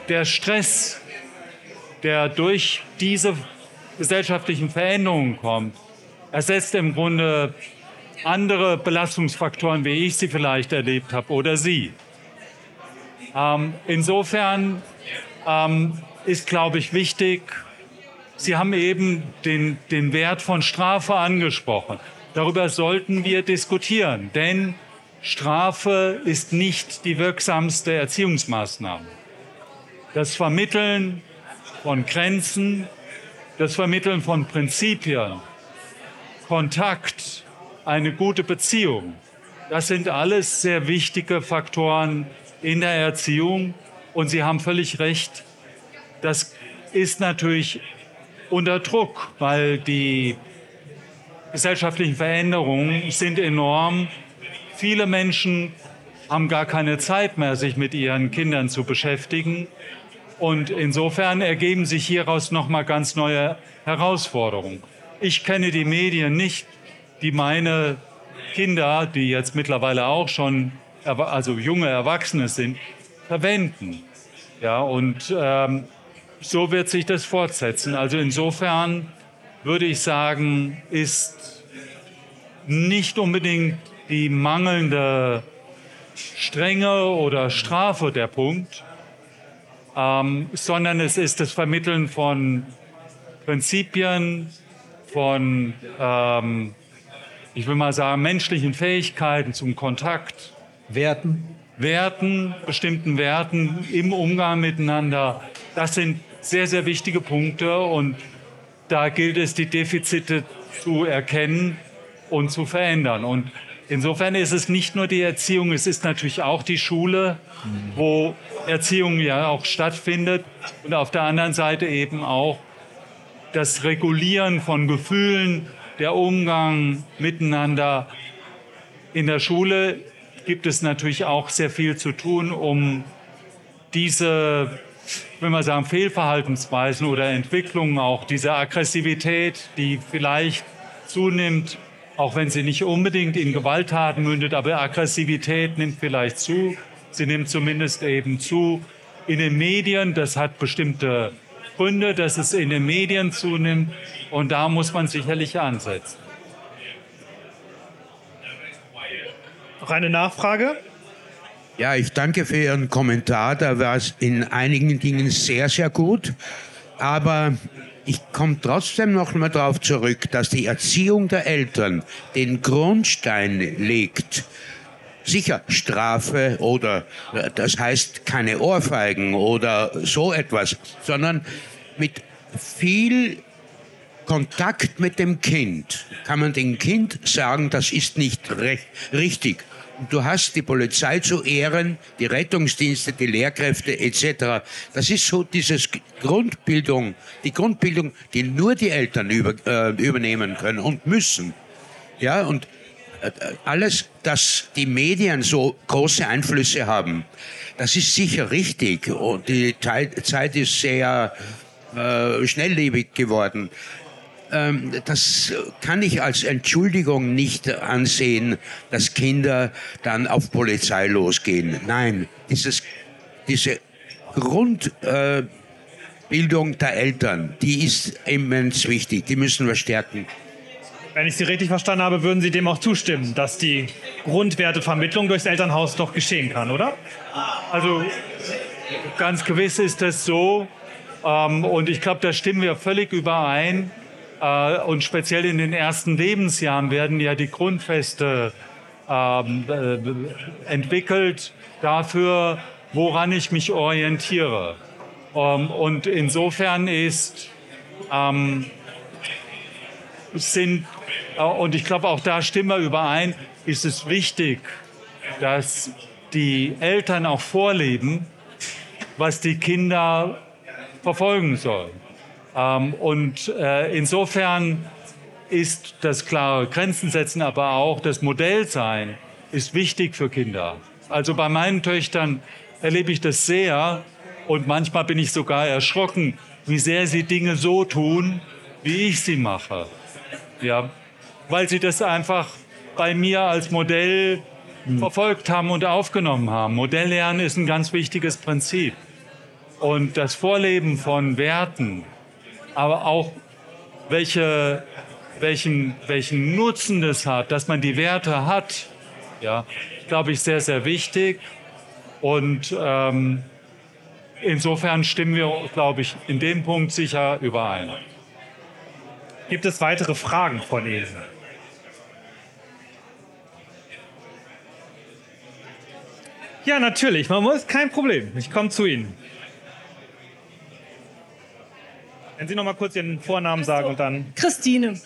der Stress, der durch diese gesellschaftlichen Veränderungen kommt, ersetzt im Grunde andere Belastungsfaktoren, wie ich sie vielleicht erlebt habe oder Sie. Ähm, insofern ähm, ist, glaube ich, wichtig, Sie haben eben den, den Wert von Strafe angesprochen. Darüber sollten wir diskutieren, denn Strafe ist nicht die wirksamste Erziehungsmaßnahme. Das Vermitteln von Grenzen, das Vermitteln von Prinzipien, Kontakt, eine gute Beziehung, das sind alles sehr wichtige Faktoren in der Erziehung. Und Sie haben völlig recht, das ist natürlich unter Druck, weil die gesellschaftlichen Veränderungen sind enorm. Viele Menschen haben gar keine Zeit mehr, sich mit ihren Kindern zu beschäftigen. Und insofern ergeben sich hieraus nochmal ganz neue Herausforderungen. Ich kenne die Medien nicht, die meine Kinder, die jetzt mittlerweile auch schon also junge Erwachsene sind, verwenden. Ja, und ähm, so wird sich das fortsetzen. Also insofern würde ich sagen, ist nicht unbedingt die mangelnde Strenge oder Strafe der Punkt, ähm, sondern es ist das Vermitteln von Prinzipien, von, ähm, ich will mal sagen, menschlichen Fähigkeiten zum Kontakt, Werten? Werten, bestimmten Werten im Umgang miteinander. Das sind sehr, sehr wichtige Punkte und da gilt es, die Defizite zu erkennen und zu verändern. Und insofern ist es nicht nur die Erziehung, es ist natürlich auch die Schule, wo Erziehung ja auch stattfindet und auf der anderen Seite eben auch das Regulieren von Gefühlen, der Umgang miteinander. In der Schule gibt es natürlich auch sehr viel zu tun, um diese, wenn wir sagen, Fehlverhaltensweisen oder Entwicklungen, auch diese Aggressivität, die vielleicht zunimmt, auch wenn sie nicht unbedingt in Gewalttaten mündet, aber Aggressivität nimmt vielleicht zu. Sie nimmt zumindest eben zu in den Medien. Das hat bestimmte Gründe, dass es in den Medien zunimmt. Und da muss man sicherlich ansetzen. Noch eine Nachfrage? Ja, ich danke für Ihren Kommentar. Da war es in einigen Dingen sehr, sehr gut. Aber ich komme trotzdem noch mal darauf zurück, dass die Erziehung der Eltern den Grundstein legt. Sicher Strafe oder äh, das heißt keine Ohrfeigen oder so etwas, sondern mit viel Kontakt mit dem Kind kann man dem Kind sagen, das ist nicht recht, richtig. Du hast die Polizei zu ehren, die Rettungsdienste, die Lehrkräfte etc. Das ist so dieses Grundbildung, die Grundbildung, die nur die Eltern über, äh, übernehmen können und müssen. Ja, und alles, dass die Medien so große Einflüsse haben, das ist sicher richtig. Und die Zeit ist sehr äh, schnelllebig geworden. Ähm, das kann ich als Entschuldigung nicht ansehen, dass Kinder dann auf Polizei losgehen. Nein, dieses, diese Grundbildung äh, der Eltern, die ist immens wichtig, die müssen wir stärken. Wenn ich Sie richtig verstanden habe, würden Sie dem auch zustimmen, dass die Grundwertevermittlung durchs Elternhaus doch geschehen kann, oder? Also ganz gewiss ist das so. Ähm, und ich glaube, da stimmen wir völlig überein. Äh, und speziell in den ersten Lebensjahren werden ja die Grundfeste ähm, äh, entwickelt dafür, woran ich mich orientiere. Ähm, und insofern ist, ähm, sind, und ich glaube auch da stimmen wir überein, ist es wichtig, dass die Eltern auch vorleben, was die Kinder verfolgen sollen. Ähm, und äh, insofern ist das klare Grenzen setzen, aber auch das Modellsein ist wichtig für Kinder. Also bei meinen Töchtern erlebe ich das sehr und manchmal bin ich sogar erschrocken, wie sehr sie Dinge so tun, wie ich sie mache. Ja, weil sie das einfach bei mir als Modell hm. verfolgt haben und aufgenommen haben. Modelllernen ist ein ganz wichtiges Prinzip. Und das Vorleben von Werten, aber auch welche, welchen, welchen Nutzen das hat, dass man die Werte hat, ja, glaube ich, sehr, sehr wichtig. Und ähm, insofern stimmen wir, glaube ich, in dem Punkt sicher überein. Gibt es weitere Fragen von Ihnen? Ja, natürlich. Man muss kein Problem. Ich komme zu Ihnen. Wenn Sie noch mal kurz Ihren Vornamen sagen und dann. Christine.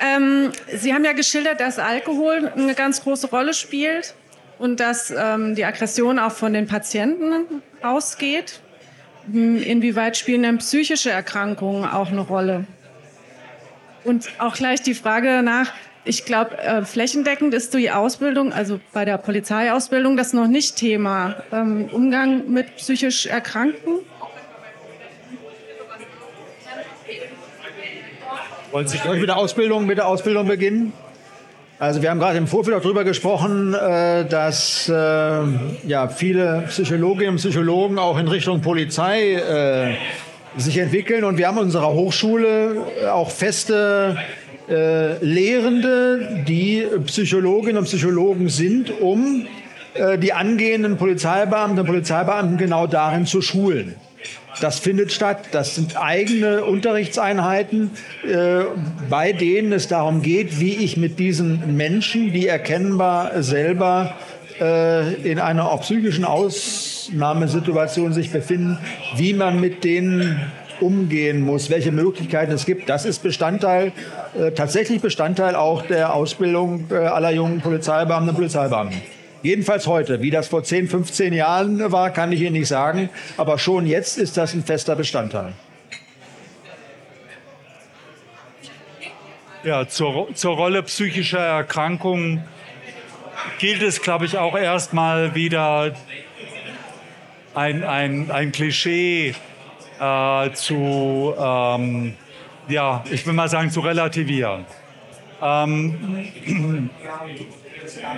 Ähm, Sie haben ja geschildert, dass Alkohol eine ganz große Rolle spielt und dass ähm, die Aggression auch von den Patienten ausgeht. Hm, inwieweit spielen denn psychische Erkrankungen auch eine Rolle? Und auch gleich die Frage nach, ich glaube, äh, flächendeckend ist die Ausbildung, also bei der Polizeiausbildung, das noch nicht Thema. Ähm, Umgang mit psychisch Erkrankten? Wollen Sie gleich mit der Ausbildung, mit der Ausbildung beginnen? Also wir haben gerade im Vorfeld auch darüber gesprochen, äh, dass äh, ja, viele Psychologinnen und Psychologen auch in Richtung Polizei sich entwickeln. Und wir haben in unserer Hochschule auch feste Lehrende, die Psychologinnen und Psychologen sind, um die angehenden Polizeibeamten und Polizeibeamten genau darin zu schulen. Das findet statt. Das sind eigene Unterrichtseinheiten, äh, bei denen es darum geht, wie ich mit diesen Menschen, die erkennbar selber äh, in einer auch psychischen Ausnahmesituation sich befinden, wie man mit denen umgehen muss, welche Möglichkeiten es gibt. Das ist Bestandteil, äh, tatsächlich Bestandteil auch der Ausbildung äh, aller jungen Polizeibeamten und Polizeibeamten. Jedenfalls heute. Wie das vor 10, 15 Jahren war, kann ich Ihnen nicht sagen. Aber schon jetzt ist das ein fester Bestandteil. Ja, zur, zur Rolle psychischer Erkrankungen gilt es, glaube ich, auch erstmal wieder ein, ein, ein Klischee äh, zu, ähm, ja, ich will mal sagen, zu relativieren. Ähm,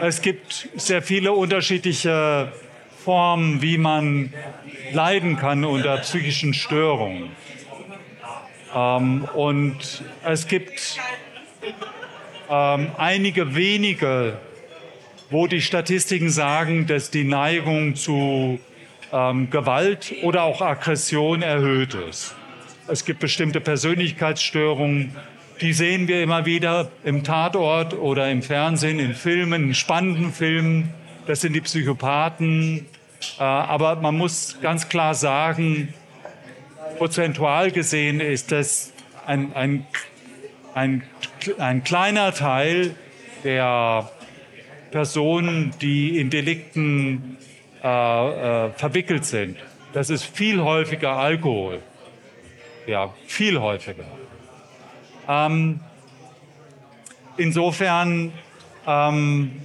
es gibt sehr viele unterschiedliche Formen, wie man leiden kann unter psychischen Störungen. Ähm, und es gibt ähm, einige wenige, wo die Statistiken sagen, dass die Neigung zu ähm, Gewalt oder auch Aggression erhöht ist. Es gibt bestimmte Persönlichkeitsstörungen, die sehen wir immer wieder im Tatort oder im Fernsehen, in Filmen, in spannenden Filmen. Das sind die Psychopathen. Äh, aber man muss ganz klar sagen, prozentual gesehen ist das ein, ein, ein, ein kleiner Teil der Personen, die in Delikten äh, äh, verwickelt sind. Das ist viel häufiger Alkohol. Ja, viel häufiger. Ähm, insofern ähm,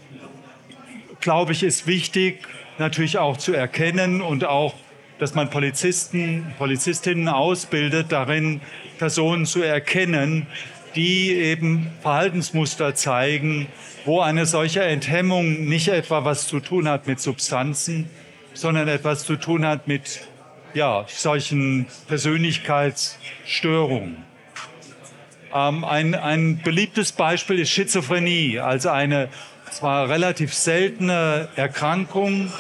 glaube ich, ist wichtig, natürlich auch zu erkennen und auch, dass man Polizisten, Polizistinnen ausbildet, darin Personen zu erkennen, die eben Verhaltensmuster zeigen, wo eine solche Enthemmung nicht etwa was zu tun hat mit Substanzen, sondern etwas zu tun hat mit ja, solchen Persönlichkeitsstörungen. Ähm, ein, ein beliebtes Beispiel ist Schizophrenie, also eine zwar relativ seltene Erkrankung,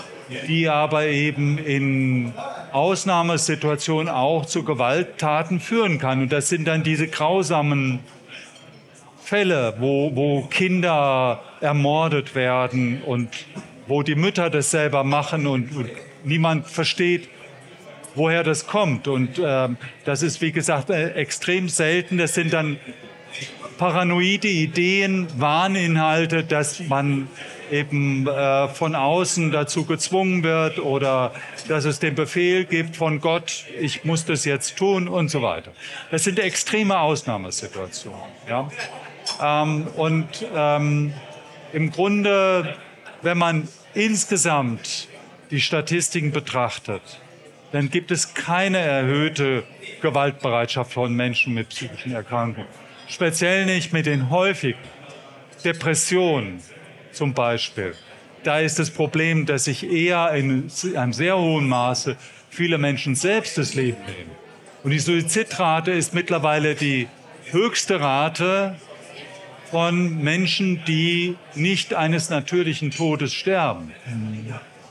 die aber eben in Ausnahmesituationen auch zu Gewalttaten führen kann. Und das sind dann diese grausamen Fälle, wo, wo Kinder ermordet werden und wo die Mütter das selber machen und, und niemand versteht, woher das kommt. Und äh, das ist, wie gesagt, äh, extrem selten. Das sind dann paranoide Ideen, Wahninhalte, dass man eben äh, von außen dazu gezwungen wird oder dass es den Befehl gibt von Gott, ich muss das jetzt tun und so weiter. Das sind extreme Ausnahmesituationen. Ja? Ähm, und ähm, im Grunde, wenn man insgesamt die Statistiken betrachtet, dann gibt es keine erhöhte Gewaltbereitschaft von Menschen mit psychischen Erkrankungen. Speziell nicht mit den häufigen Depressionen zum Beispiel. Da ist das Problem, dass sich eher in einem sehr hohen Maße viele Menschen selbst das Leben nehmen. Und die Suizidrate ist mittlerweile die höchste Rate von Menschen, die nicht eines natürlichen Todes sterben.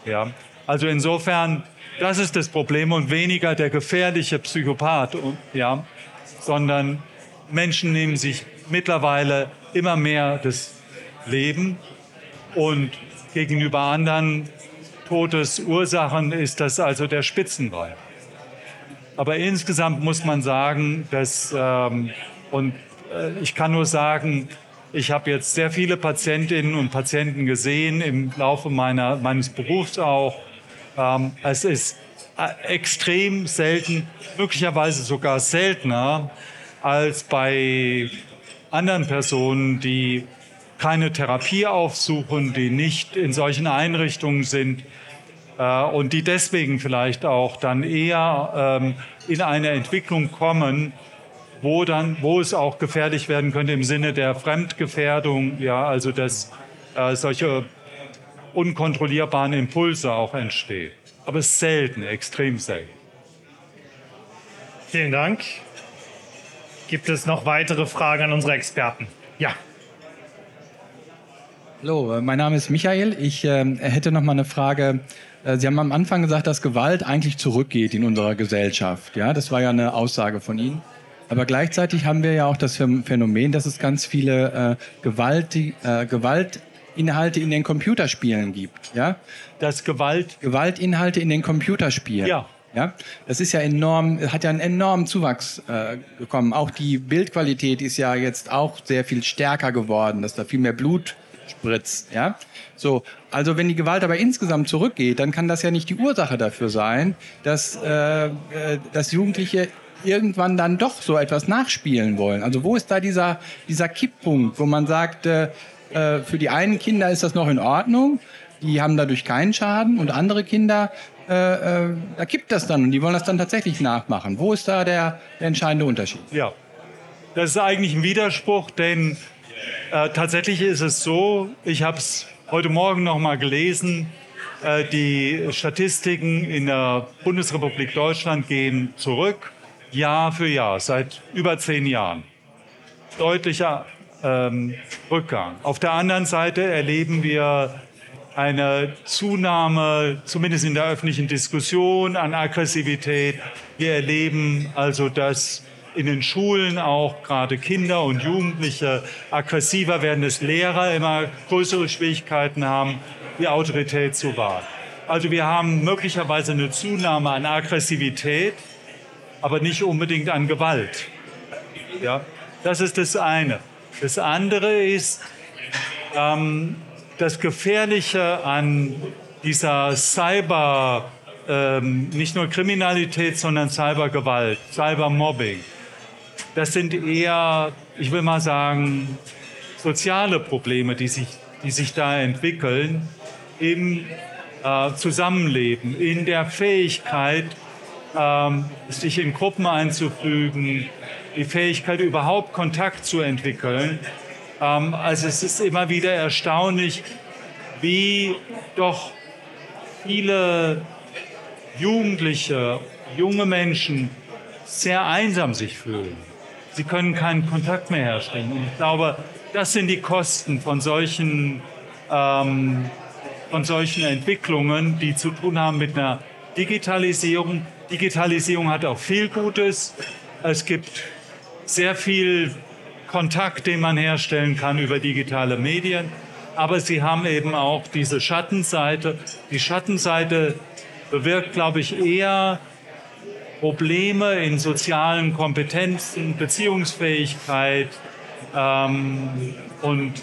Ja, also insofern, das ist das Problem und weniger der gefährliche Psychopath, ja, sondern Menschen nehmen sich mittlerweile immer mehr das Leben und gegenüber anderen Todesursachen ist das also der Spitzenreiter. Aber insgesamt muss man sagen, dass, ähm, und äh, ich kann nur sagen, ich habe jetzt sehr viele Patientinnen und Patienten gesehen im Laufe meiner, meines Berufs auch. Ähm, es ist äh, extrem selten, möglicherweise sogar seltener als bei anderen Personen, die keine Therapie aufsuchen, die nicht in solchen Einrichtungen sind äh, und die deswegen vielleicht auch dann eher ähm, in eine Entwicklung kommen, wo dann, wo es auch gefährlich werden könnte im Sinne der Fremdgefährdung, ja, also dass äh, solche unkontrollierbaren Impulse auch entstehen. Aber es ist selten, extrem selten. Vielen Dank. Gibt es noch weitere Fragen an unsere Experten? Ja. Hallo, äh, mein Name ist Michael. Ich äh, hätte noch mal eine Frage. Äh, Sie haben am Anfang gesagt, dass Gewalt eigentlich zurückgeht in unserer Gesellschaft. Ja, das war ja eine Aussage von Ihnen. Aber gleichzeitig haben wir ja auch das Phänomen, dass es ganz viele äh, Gewalt, äh, Gewaltinhalte in den Computerspielen gibt. Ja? Das Gewalt. Gewaltinhalte in den Computerspielen. Ja. Ja, das ist ja enorm, hat ja einen enormen Zuwachs äh, bekommen. Auch die Bildqualität ist ja jetzt auch sehr viel stärker geworden, dass da viel mehr Blut spritzt. Ja, so. Also wenn die Gewalt aber insgesamt zurückgeht, dann kann das ja nicht die Ursache dafür sein, dass, äh, äh dass Jugendliche irgendwann dann doch so etwas nachspielen wollen. Also wo ist da dieser, dieser Kipppunkt, wo man sagt, äh, äh, für die einen Kinder ist das noch in Ordnung, die haben dadurch keinen Schaden und andere Kinder, äh, äh, da kippt das dann und die wollen das dann tatsächlich nachmachen. Wo ist da der, der entscheidende Unterschied? Ja, das ist eigentlich ein Widerspruch, denn Äh, tatsächlich ist es so, ich habe es heute Morgen noch mal gelesen, äh, die Statistiken in der Bundesrepublik Deutschland gehen zurück, Jahr für Jahr, seit über zehn Jahren. Deutlicher ähm, Rückgang. Auf der anderen Seite erleben wir eine Zunahme, zumindest in der öffentlichen Diskussion, an Aggressivität. Wir erleben also, dass in den Schulen auch gerade Kinder und Jugendliche aggressiver werden, dass Lehrer immer größere Schwierigkeiten haben, die Autorität zu wahren. Also wir haben möglicherweise eine Zunahme an Aggressivität, aber nicht unbedingt an Gewalt. Ja, das ist das eine. Das andere ist ähm, das Gefährliche an dieser Cyber, ähm, nicht nur Kriminalität, sondern Cybergewalt, Cybermobbing. Das sind eher, ich will mal sagen, soziale Probleme, die sich, die sich da entwickeln im äh, Zusammenleben, in der Fähigkeit, ähm, sich in Gruppen einzufügen, die Fähigkeit, überhaupt Kontakt zu entwickeln. Ähm, also es ist immer wieder erstaunlich, wie doch viele Jugendliche, junge Menschen sehr einsam sich fühlen. Sie können keinen Kontakt mehr herstellen. Und ich glaube, das sind die Kosten von solchen, ähm, von solchen Entwicklungen, die zu tun haben mit einer Digitalisierung. Digitalisierung hat auch viel Gutes. Es gibt sehr viel Kontakt, den man herstellen kann über digitale Medien. Aber sie haben eben auch diese Schattenseite. Die Schattenseite bewirkt, glaube ich, eher Probleme in sozialen Kompetenzen, Beziehungsfähigkeit ähm, und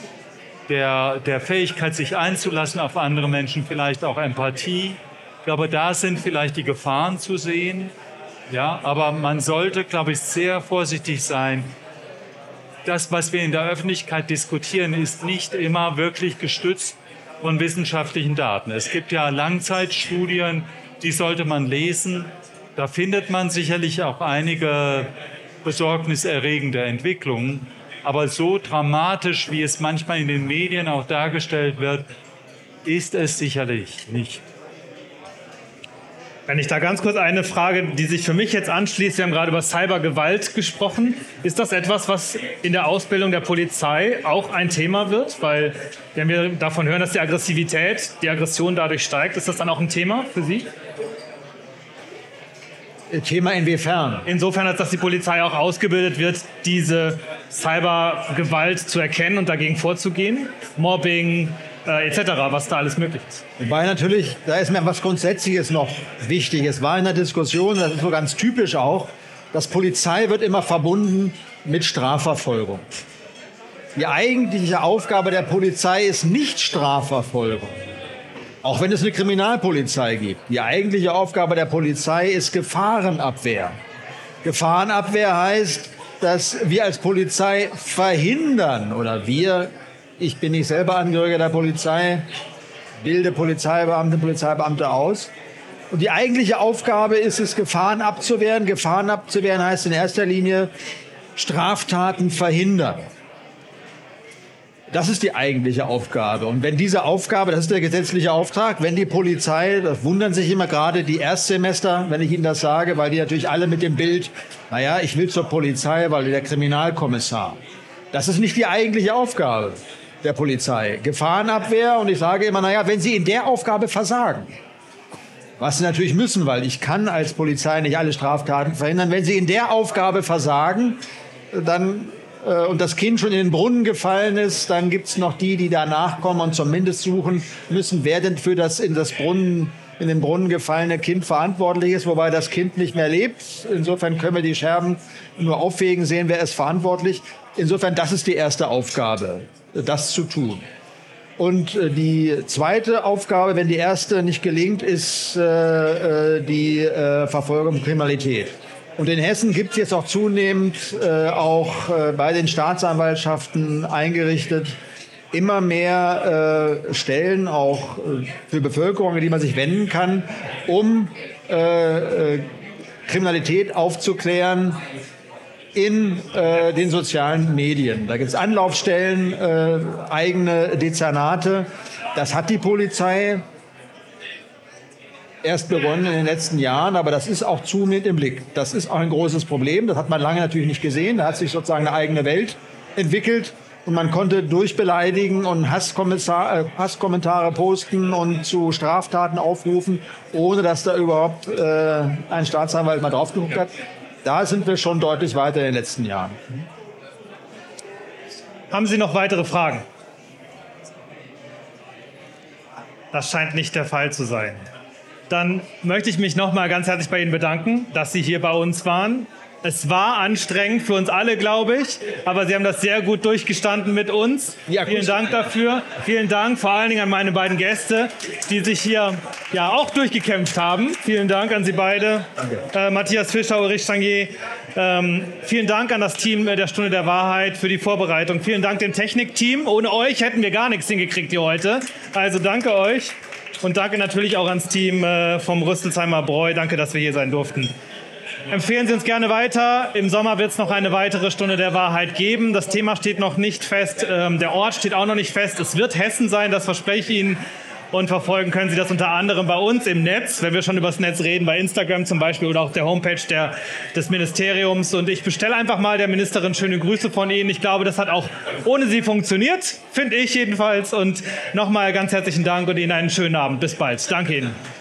der, der Fähigkeit, sich einzulassen auf andere Menschen, vielleicht auch Empathie. Glaube, da sind vielleicht die Gefahren zu sehen. Ja, aber man sollte, glaube ich, sehr vorsichtig sein. Das, was wir in der Öffentlichkeit diskutieren, ist nicht immer wirklich gestützt von wissenschaftlichen Daten. Es gibt ja Langzeitstudien, die sollte man lesen. Da findet man sicherlich auch einige besorgniserregende Entwicklungen. Aber so dramatisch, wie es manchmal in den Medien auch dargestellt wird, ist es sicherlich nicht. Wenn ich da ganz kurz eine Frage, die sich für mich jetzt anschließt, wir haben gerade über Cybergewalt gesprochen. Ist das etwas, was in der Ausbildung der Polizei auch ein Thema wird? Weil wenn wir davon hören, dass die Aggressivität, die Aggression dadurch steigt, ist das dann auch ein Thema für Sie? Thema inwiefern? Insofern, als dass die Polizei auch ausgebildet wird, diese Cybergewalt zu erkennen und dagegen vorzugehen. Mobbing, äh, etc., was da alles möglich ist. Wobei natürlich, da ist mir was Grundsätzliches noch wichtig. Es war in der Diskussion, das ist so ganz typisch auch, dass Polizei wird immer verbunden mit Strafverfolgung. Die eigentliche Aufgabe der Polizei ist nicht Strafverfolgung. Auch wenn es eine Kriminalpolizei gibt. Die eigentliche Aufgabe der Polizei ist Gefahrenabwehr. Gefahrenabwehr heißt, dass wir als Polizei verhindern oder wir ich bin nicht selber Angehöriger der Polizei, bilde Polizeibeamte, Polizeibeamte aus. Und die eigentliche Aufgabe ist es, Gefahren abzuwehren. Gefahren abzuwehren heißt in erster Linie Straftaten verhindern. Das ist die eigentliche Aufgabe. Und wenn diese Aufgabe, das ist der gesetzliche Auftrag, wenn die Polizei, das wundern sich immer gerade die Erstsemester, wenn ich Ihnen das sage, weil die natürlich alle mit dem Bild, naja, ich will zur Polizei, weil der Kriminalkommissar. Das ist nicht die eigentliche Aufgabe der Polizei. Gefahrenabwehr und ich sage immer, naja, wenn Sie in der Aufgabe versagen, was Sie natürlich müssen, weil ich kann als Polizei nicht alle Straftaten verhindern, wenn Sie in der Aufgabe versagen, dann äh, und das Kind schon in den Brunnen gefallen ist, dann gibt es noch die, die danach kommen und zumindest suchen müssen, wer denn für das in das Brunnen in den Brunnen gefallene Kind verantwortlich ist, wobei das Kind nicht mehr lebt. Insofern können wir die Scherben nur aufwägen, sehen, wer ist verantwortlich. Insofern, das ist die erste Aufgabe das zu tun. Und äh, die zweite Aufgabe, wenn die erste nicht gelingt, ist äh, äh die Verfolgung von Kriminalität. Und in Hessen gibt es jetzt auch zunehmend auch bei den Staatsanwaltschaften eingerichtet immer mehr Stellen auch für Bevölkerung, an die man sich wenden kann, um Kriminalität aufzuklären, in äh, den sozialen Medien. Da gibt es Anlaufstellen, äh, eigene Dezernate. Das hat die Polizei erst begonnen in den letzten Jahren, aber das ist auch zunehmend im Blick. Das ist auch ein großes Problem. Das hat man lange natürlich nicht gesehen. Da hat sich sozusagen eine eigene Welt entwickelt und man konnte durchbeleidigen und äh, Hasskommentare posten und zu Straftaten aufrufen, ohne dass da überhaupt äh, ein Staatsanwalt mal drauf geguckt hat. Da sind wir schon deutlich weiter in den letzten Jahren. Haben Sie noch weitere Fragen? Das scheint nicht der Fall zu sein. Dann möchte ich mich noch mal ganz herzlich bei Ihnen bedanken, dass Sie hier bei uns waren. Es war anstrengend für uns alle, glaube ich, aber Sie haben das sehr gut durchgestanden mit uns. Vielen Dank dafür. Vielen Dank vor allen Dingen an meine beiden Gäste, die sich hier ja auch durchgekämpft haben. Vielen Dank an Sie beide, äh, Matthias Fischer, Ulrich Stangier. Ähm, vielen Dank an das Team der Stunde der Wahrheit für die Vorbereitung. Vielen Dank dem Technikteam. Ohne euch hätten wir gar nichts hingekriegt hier heute. Also danke euch. Und danke natürlich auch ans Team äh, vom Rüsselsheimer Bräu. Danke, dass wir hier sein durften. Empfehlen Sie uns gerne weiter. Im Sommer wird es noch eine weitere Stunde der Wahrheit geben. Das Thema steht noch nicht fest. Ähm, der Ort steht auch noch nicht fest. Es wird Hessen sein, das verspreche ich Ihnen. Und verfolgen können Sie das unter anderem bei uns im Netz, wenn wir schon über das Netz reden, bei Instagram zum Beispiel oder auf der Homepage der, des Ministeriums. Und ich bestelle einfach mal der Ministerin schöne Grüße von Ihnen. Ich glaube, das hat auch ohne Sie funktioniert, finde ich jedenfalls. Und nochmal ganz herzlichen Dank und Ihnen einen schönen Abend. Bis bald. Danke Ihnen.